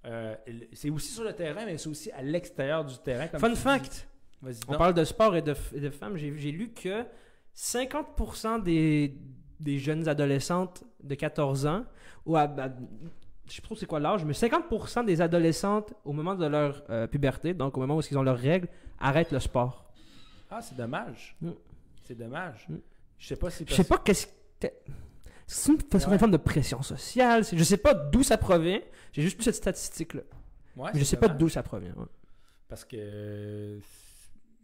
euh, c'est aussi sur le terrain, mais c'est aussi à l'extérieur du terrain. comme Fun fact on parle de sport et de, f- et de femmes. J'ai j'ai lu que 50% des, des jeunes adolescentes de 14 ans, ou à, à- je sais pas trop c'est quoi l'âge, mais 50% des adolescentes au moment de leur euh, puberté, donc au moment où ils ont leurs règles, arrêtent le sport. Ah, c'est dommage. Mm. C'est dommage. Mm. Je sais pas si. Je sais pas qu'est-ce que. C'est une, façon- Ouais. une forme de pression sociale. c'est- Je sais pas d'où ça provient. J'ai juste cette statistique-là. Ouais, Mais je sais pas d'où ça provient. ouais. Parce que.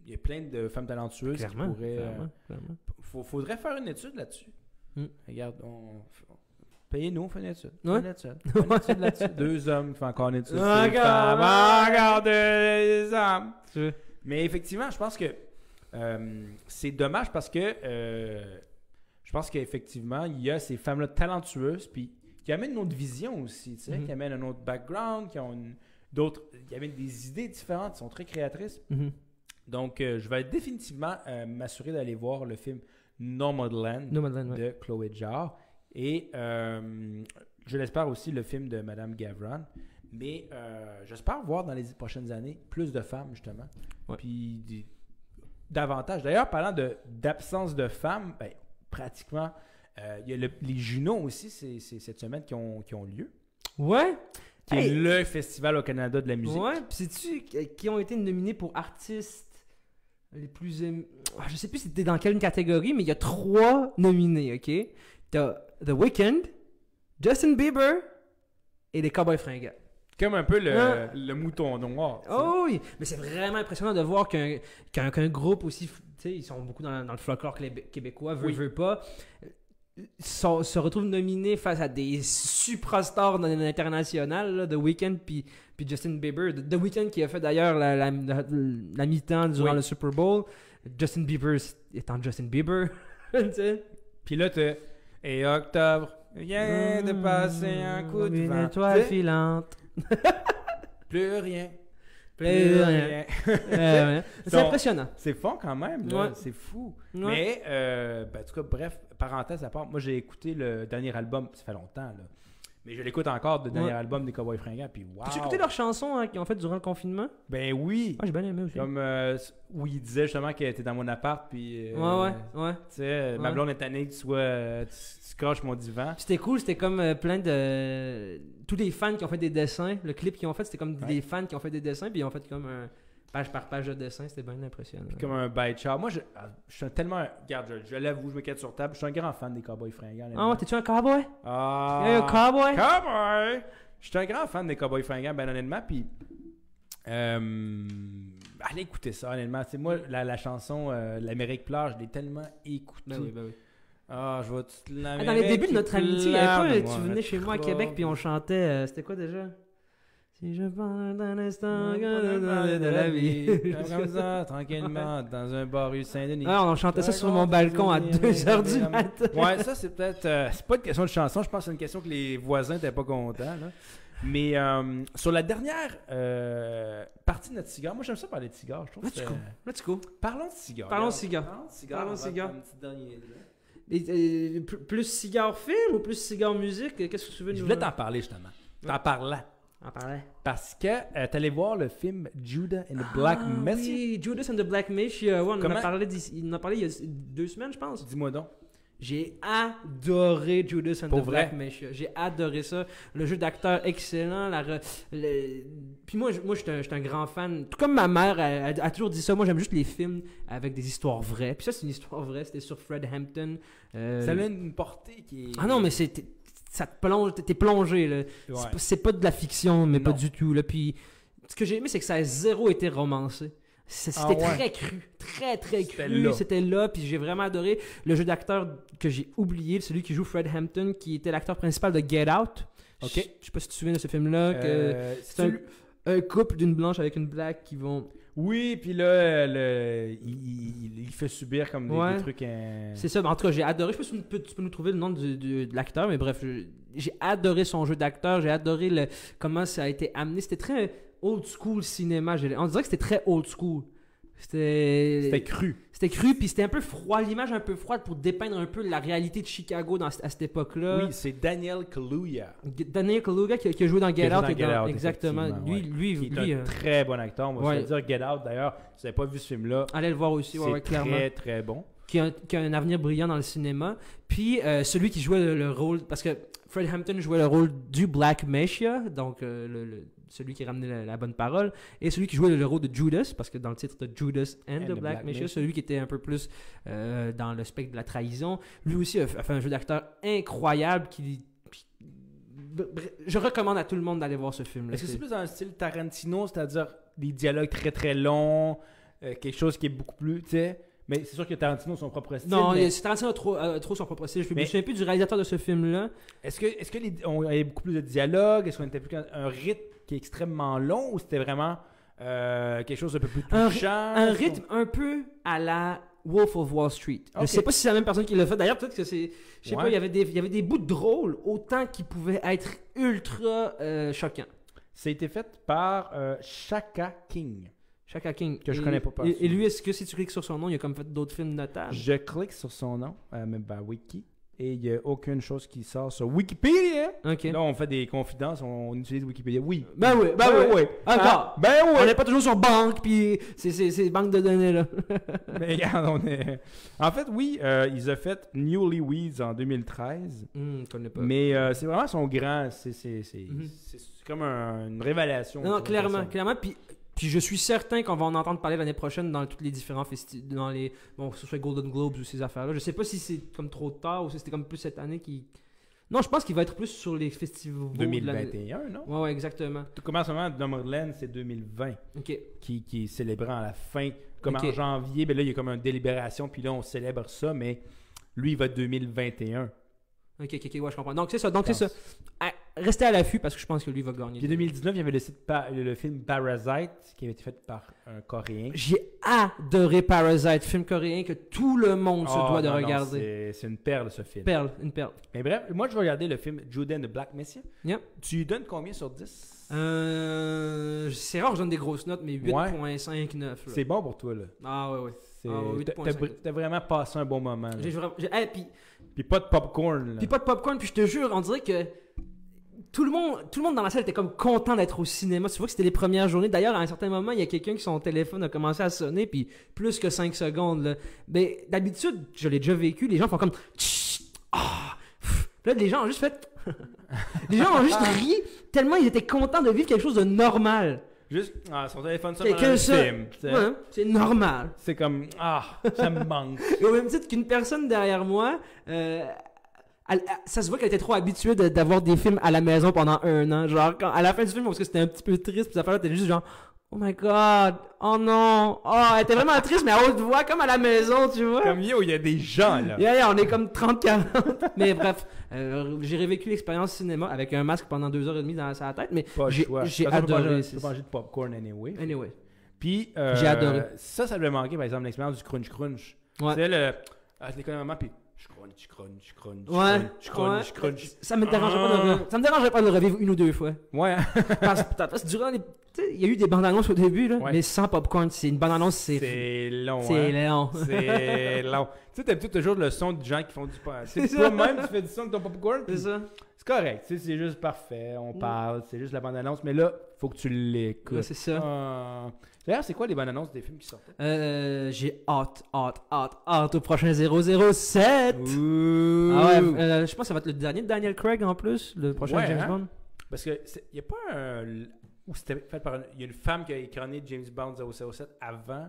Il y a plein de femmes talentueuses Clairement. qui pourraient. clairement, clairement. faut- faudrait faire une étude là-dessus. Mm. Regarde, on. Payez-nous, on fait une étude. Ouais. Une étude. Une étude là-dessus. Deux hommes qui font encore une étude. Regarde, deux hommes. Mais effectivement, je pense que euh, c'est dommage parce que euh, je pense qu'effectivement, il y a ces femmes-là talentueuses puis qui amènent une autre vision aussi, tu sais, Mhm. qui amènent un autre background, qui ont d'autres, qui amènent des idées différentes, qui sont très créatrices. Mhm. Donc, euh, je vais définitivement euh, m'assurer d'aller voir le film Nomadland No Madeleine, ouais. de Chloé Jarre et euh, je l'espère aussi le film de Madame Gavran. Mais j'espère voir dans les prochaines années plus de femmes, justement. Ouais. Puis des- davantage. D'ailleurs, parlant de- d'absence de, femmes, ben, pratiquement, il y a le- les Junos aussi, c'est cette semaine qui ont, qui ont lieu. Ouais. Qui est le festival au Canada de la musique. Ouais, puis sais-tu qui ont été nominés pour artistes les plus aimés Ah, Je sais plus c'était dans quelle catégorie, mais il y a trois nominés, ok? T'as The Weeknd, Justin Bieber et les Cowboys fringants. Comme un peu le, Ouais. le mouton noir. Oh oui, mais c'est vraiment impressionnant de voir qu'un groupe aussi, tu sais, ils sont beaucoup dans, dans le folklore québé- québécois, veut, Oui. veut pas, sont- se retrouvent nominés face à des superstars dans l'international, The Weeknd puis puis Justin Bieber. The The Weeknd qui a fait d'ailleurs la, la, la- la mi-temps durant Oui. le Super Bowl. Justin Bieber étant Justin Bieber, tu. Puis là, t'as Et octobre, Viens de passer un coup de Une vent. étoile Tu filante. Plus rien. Plus rien. Ouais. C'est impressionnant. C'est fun quand même. Ouais. c'est fou. Ouais. Mais, euh, ben, en tout cas, bref, parenthèse à part, moi j'ai écouté le dernier album, ça fait longtemps, là. Mais je l'écoute encore, le dernier Ouais. album des Cowboys Fringants, puis waouh! As-tu écouté leurs chansons hein, qu'ils ont fait durant le confinement? Ben oui! Ah, j'ai bien aimé aussi. Comme euh, où il disait justement qu'elle était dans mon appart, puis. euh, Ouais, ouais, ouais. Tu sais, ma blonde est tannée que tu sois. euh, tu, tu croches mon divan. C'était cool, c'était comme euh, plein de. Tous les fans qui ont fait des dessins. Le clip qu'ils ont fait, c'était comme Ouais. des fans qui ont fait des dessins, puis ils ont fait comme un page par page de dessin. C'était bien impressionnant. Comme un bite char. Moi, je, ah, je suis tellement. Regarde, je, je l'avoue, je me quête sur table. Je suis un grand fan des Cowboys Fringants. Ah, ouais, t'es-tu un cowboy? Ah! Hey, un cowboy? Cowboy! Je suis un grand fan des Cowboys Fringants, ben honnêtement. Puis. euh, allez écouter ça, honnêtement. C'est moi, la, la chanson euh, L'Amérique pleure, je l'ai tellement écoutée. Ben oui, ben oui. Ah, je toute Ah, l'Amérique. dans les débuts de notre amitié, il y avait pas, tu venais chez moi à. Québec, puis on chantait. euh, c'était quoi déjà? Si je parle d'un instant de la vie. Comme ça, tranquillement, dans un bar rue Saint-Denis. Ah, on chantait ça sur mon balcon à 2h du matin. Ouais, ça, c'est peut-être. euh, c'est pas une question de chanson, je pense que c'est une question que les voisins n'étaient pas contents. là. Mais euh, sur la dernière euh, partie de notre cigare, moi j'aime ça parler de cigare. Je trouve Let's go. Let's go. Parlons de cigare. Parlons de cigare. Parlons de cigare. Parlons de cigare. Et, plus cigare film ou plus cigare musique? Qu'est-ce que tu veux Je nous voulais t'en parler justement. T'en parlant. en parler Parce que euh, t'allais voir le film Judah and the Black Ah, Messiah. Oui, Judas and the Black Messiah. Ouais, on en a parlé il y a deux semaines, je pense. Dis-moi donc. J'ai adoré Judas and Pour the vrai? Black Messiah. J'ai adoré ça. Le jeu d'acteur excellent. La re- le- Puis moi, je- moi, un, j'étais un grand fan. Tout comme ma mère elle- elle a toujours dit ça. Moi, j'aime juste les films avec des histoires vraies. Puis ça, c'est une histoire vraie. C'était sur Fred Hampton. Euh, Ça a une portée qui est. Ah non, mais c'est t'es- ça te plonge, t'es plongé là. Ouais. C'est pas- de la fiction, mais pas du tout là. Puis ce que j'ai aimé, c'est que ça a zéro été romancé. Ah C'était ouais. très cru, très très cru. C'était là, puis j'ai vraiment adoré le jeu d'acteur que j'ai oublié, celui qui joue Fred Hampton, qui était l'acteur principal de Get Out. Ok. Je je sais pas si tu te souviens de ce film-là, Euh, c'est un, couple d'une blanche avec une black qui vont. Oui, puis là, le... il, il- il fait subir comme des, Ouais. des trucs. C'est ça, en tout cas, j'ai adoré. Je sais pas si tu peux, tu peux nous trouver le nom du- du- de l'acteur, mais bref, j'ai adoré son jeu d'acteur, j'ai adoré le, comment ça a été amené. C'était très old school cinéma. On dirait que c'était très old school. C'était C'était cru. c'était cru, puis c'était un peu froid, l'image un peu froide pour dépeindre un peu la réalité de Chicago dans, à cette époque-là. Oui, c'est Daniel Kaluuya. Daniel Kaluuya qui, a- qui a joué dans Get Out. dans et Get dans- Out, exactement. Lui, ouais. lui, Qui est lui, un euh, très bon acteur. Moi, ouais. je veux dire Get Out, d'ailleurs, si vous n'avez pas vu ce film-là, allez le voir aussi, ouais, c'est ouais, clairement. très, très bon. qui a, qui a un avenir brillant dans le cinéma. Puis euh, celui qui jouait le, le rôle, parce que Fred Hampton jouait le rôle du Black Messiah, donc euh, le, le- celui qui ramenait la, la bonne parole, et celui qui jouait le, le rôle de Judas, parce que dans le titre de Judas and, the, Black, Messiah, Messiah. celui qui était un peu plus euh, dans le spectre de la trahison, lui aussi a, a fait un jeu d'acteur incroyable qui... Je recommande à tout le monde d'aller voir ce film. Est-ce que c'est plus dans le style Tarantino, c'est-à-dire des dialogues très, très longs, euh, quelque chose qui est beaucoup plus, tu sais... Mais c'est sûr que Tarantino a son propre style. Non, mais c'est Tarantino a trop, a trop son propre style. Je me souviens plus du réalisateur de ce film-là. Est-ce que, est-ce que les, on avait beaucoup plus de dialogue? Est-ce qu'on était plus qu'un- un rythme? Qui est extrêmement long ou c'était vraiment euh, quelque chose d'un peu plus touchant? un rythme un peu à la Wolf of Wall Street. Je Ok. sais pas si c'est la même personne qui l'a fait. D'ailleurs, peut-être que c'est. Je sais Ouais. pas, il y avait des, il y avait des bouts drôles autant qu'ils pouvaient être ultra euh, choquants. Ça a été fait par euh, Shaka King. Chaka King. Que je Et- connais pas, Et, lui, est-ce que si tu cliques sur son nom, il a comme fait d'autres films notables Je clique sur son nom, euh, même par Wiki, et il n'y a aucune chose qui sort sur Wikipédia. Là, on fait des confidences, on utilise Wikipédia. Oui. Ben oui, ben oui. Encore. Ah, ben oui. On n'est pas toujours sur banque, puis c'est banque de données, là. Mais regarde, on est. En fait, oui, euh, ils ont fait Newlyweds en 2013. Hum, je connais pas. Mais euh, c'est vraiment son grand. C'est Mhm. comme un- une révélation. Non, clairement, clairement. Puis, puis je suis certain qu'on va en entendre parler l'année prochaine dans tous les différents festivals, dans les, bon, que ce soit Golden Globes ou ces affaires-là. Je sais pas si c'est comme trop tard ou si c'était comme plus cette année qui. Non, je pense qu'il va être plus sur les festivals. de l'année. 2021, non? Ouais, ouais, exactement. Tout commence vraiment Nomadland, c'est 2020 Ok. qui, qui est célébrant à la fin. Comme en janvier, ben là, il y a comme une délibération, puis là, on célèbre ça, mais lui, il va être 2021. Ok, ok, ok, ouais, je comprends. Donc c'est ça. Donc c'est ça. À- restez à l'affût parce que je pense que lui va gagner. Puis en 2019, il y avait le, site Pa- le film Parasite qui avait été fait par un Coréen. J'ai adoré Parasite, film coréen que tout le monde se Ah, doit de non, non, regarder. c'est- C'est une perle ce film. Perle, une perle. Mais bref, moi je vais regarder le film Judas and the Black Messiah. Yep. Tu lui donnes combien sur 10 Euh, c'est rare que je donne des grosses notes, mais 8.5, 9. là. C'est bon pour toi là. Ah ouais, ouais. C'est- Ah, t'as- 8.5. T'as t'as vraiment passé un bon moment. là. J'ai vraiment- j'ai- hey, puis, Puis pas de popcorn. Là. puis pas de popcorn, puis je te jure, on dirait que tout le monde, tout le monde dans la salle était comme content d'être au cinéma. Tu vois que c'était les premières journées. D'ailleurs, à un certain moment, il y a quelqu'un qui son téléphone a commencé à sonner, puis plus que 5 secondes. Là. Mais d'habitude, je l'ai déjà vécu, les gens font comme ah, là, les gens ont juste fait. les gens ont juste ri tellement ils étaient contents de vivre quelque chose de normal. Juste, ah, son téléphone sonne pendant le ça- film. tu sais. Ouais, c'est normal. C'est comme, ah, ça me manque. Et au même titre qu'une personne derrière moi, euh, elle- elle- ça se voit qu'elle était trop habituée de- d'avoir des films à la maison pendant un an. Genre, quand, à la fin du film, parce que c'était un petit peu triste, puis ça fait, était juste genre, oh my god, oh non, oh, elle était vraiment triste, mais à haute voix, comme à la maison, tu vois. comme yo, il y a des gens là. Yeah, yeah, on est comme 30-40. mais bref, euh, j'ai revécu l'expérience cinéma avec un masque pendant deux heures et demie dans sa tête, mais j'ai j'ai adoré. c'est ça. manger de popcorn anyway. Anyway. Puis, euh, J'ai adoré. Ça, ça devait manquer, par exemple, l'expérience du crunch crunch. Ouais. Sais, le. Ah, je maman, puis crunch, crunch, crunch, Ouais, crunch, crunch, ouais. crunch. Ça me dérangerait pas de Ah. le- ça me dérangerait pas de le revivre une ou deux fois. Ouais. Parce, parce que durant les. tu sais, Il y a eu des bandes annonces au début, là, Ouais. mais sans popcorn. C'est une bande annonce, c'est. c'est long. C'est hein. long. C'est long. Tu sais, t'as toujours le son de gens qui font du pain. C'est C'est ça. toi-même, tu fais du son avec ton popcorn. C'est ça. C'est correct. tu sais, C'est juste parfait. On parle. C'est juste la bande-annonce. Mais là, faut que tu l'écoutes. Ouais, c'est ça. Ah. D'ailleurs, c'est quoi les bandes annonces des films qui sortaient Euh, J'ai hâte, hâte, hâte, hâte au prochain 007. Ouh. Ah ouais, euh, je pense que ça va être le dernier de Daniel Craig en plus, le prochain Ouais, James hein? Bond. Parce que il n'y a pas un. Ou c'était fait par. Il y a une femme qui a écrané James Bond 007 avant.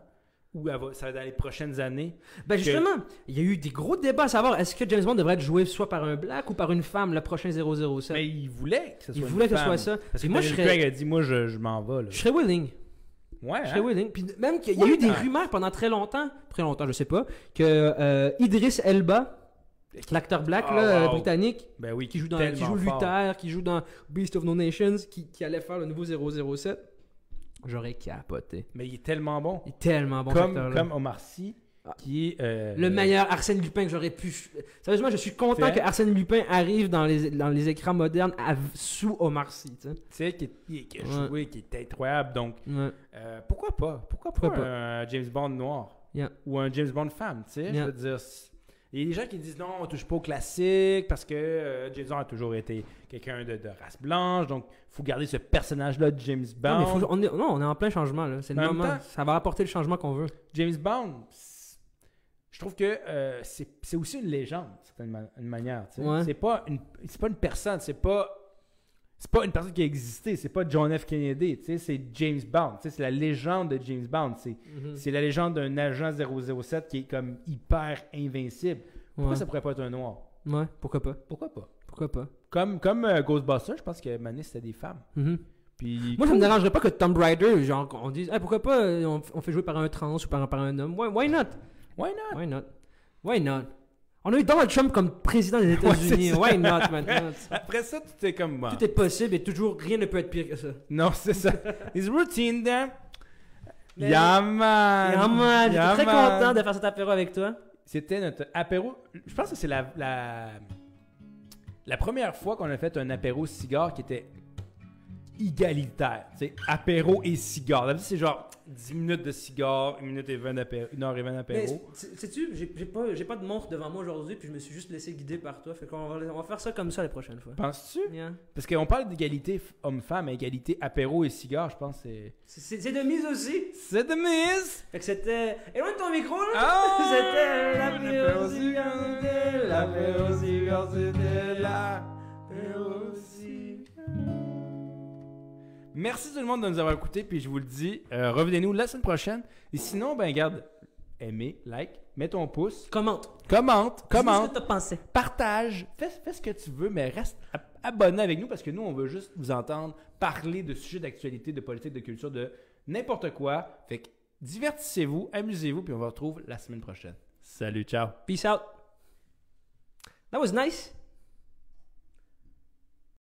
Ou ça va être dans les prochaines années. Ben justement, il y a eu des gros débats à savoir est-ce que James Bond devrait être joué soit par un black ou par une femme, le prochain 007. Mais il voulait que ce soit il voulait que ce soit ça. Parce que moi, je Craig serais, a dit Moi, je, je m'en vais. Là. je serais willing. Ouais. Hein? willing. Puis même qu'il y a Ouais, eu des hein. rumeurs pendant très longtemps, très longtemps, je sais pas, que euh, Idris Elba, l'acteur black Ah, là, euh, wow. britannique, Ben oui, qui joue dans qui joue fort. Luther, qui joue dans Beast of No Nations, qui, qui allait faire le nouveau 007, j'aurais capoté. Mais il est tellement bon. Il est tellement bon comme, comme Omar Sy, qui est. euh, Le meilleur Arsène Lupin que j'aurais pu. Sérieusement, je suis content C'est que Arsène Lupin arrive dans les, dans les écrans modernes à- sous Omar Sy. tu sais. Qui, est- qui a Ouais. joué, qui est incroyable. Donc, Ouais. euh, pourquoi pas? Pourquoi pas Pourquoi pas? un James Bond noir? Yeah. Ou un James Bond femme, tu sais Yeah. Je veux dire. Il y a des gens qui disent non, on touche pas au classique parce que euh, James Bond a toujours été quelqu'un de, de race blanche, donc faut garder ce personnage-là de James Bond. Non, mais faut- on, est, non, on est en plein changement. là. C'est le moment. temps- Ça va apporter le changement qu'on veut. James Bond, je trouve que euh, c'est aussi une légende, d'une certaine ma- manière. Ouais. C'est pas une, c'est pas une personne, c'est pas, c'est pas une personne qui a existé, c'est pas John F. Kennedy, c'est James Bond, c'est la légende de James Bond, c'est, Mhm. c'est la légende d'un agent 007 qui est comme hyper invincible. Pourquoi Ouais. ça pourrait pas être un noir? Ouais, pourquoi pas? Pourquoi pas? Pourquoi pas? Comme, comme euh, Ghostbusters, je pense que Manis c'était des femmes. Mhm. Puis Moi, ça me dérangerait pas que Tomb Raider, genre, on dise, Hey, pourquoi pas, euh, on, on fait jouer par un trans ou par, par un homme? Why, why not? Why not? Why not? Why not? On a eu Donald Trump comme président des États-Unis. ça. why not maintenant Après ça, tu es comme moi. Tout est possible et toujours rien ne peut être pire que ça. Non, c'est ça. His routine there. Mais- Yeah, man. Et moi, j'étais Yeah, très content de faire cet apéro avec toi. C'était notre apéro. Je pense que c'est la, la, la première fois qu'on a fait un apéro cigare qui était égalitaire. Sais, apéro et cigare. D'habitude, c'est genre 10 minutes de cigare, 1 minute et 20 d'apéro, 1 heure et 20 Mais d'apéro. sais- sais-tu, j'ai pas, j'ai pas de montre devant moi aujourd'hui, puis je me suis juste laissé guider par toi. Fait qu'on va, on va faire ça comme ça la prochaine fois. Penses-tu? Yeah. Parce qu'on parle d'égalité homme-femme, égalité apéro et cigare, je pense que c'est. C'est- C'est c'est de mise aussi. C'est de mise! Fait que c'était. Éloigne ton micro là! Ah! C'était l'apéro cigare, l'apéro cigare, c'était l'apéro Merci tout le monde de nous avoir écoutés, puis je vous le dis, euh, revenez-nous la semaine prochaine. Et sinon, ben garde, aimez, like, mets ton pouce, Commente. commente, Dis-nous ce commente, que t'as pensé. partage, fais, fais ce que tu veux, mais reste ab- abonné avec nous parce que nous, on veut juste vous entendre parler de sujets d'actualité, de politique, de culture, de n'importe quoi. Fait que divertissez-vous, amusez-vous, puis on vous retrouve la semaine prochaine. Salut, ciao! Peace out. That was nice.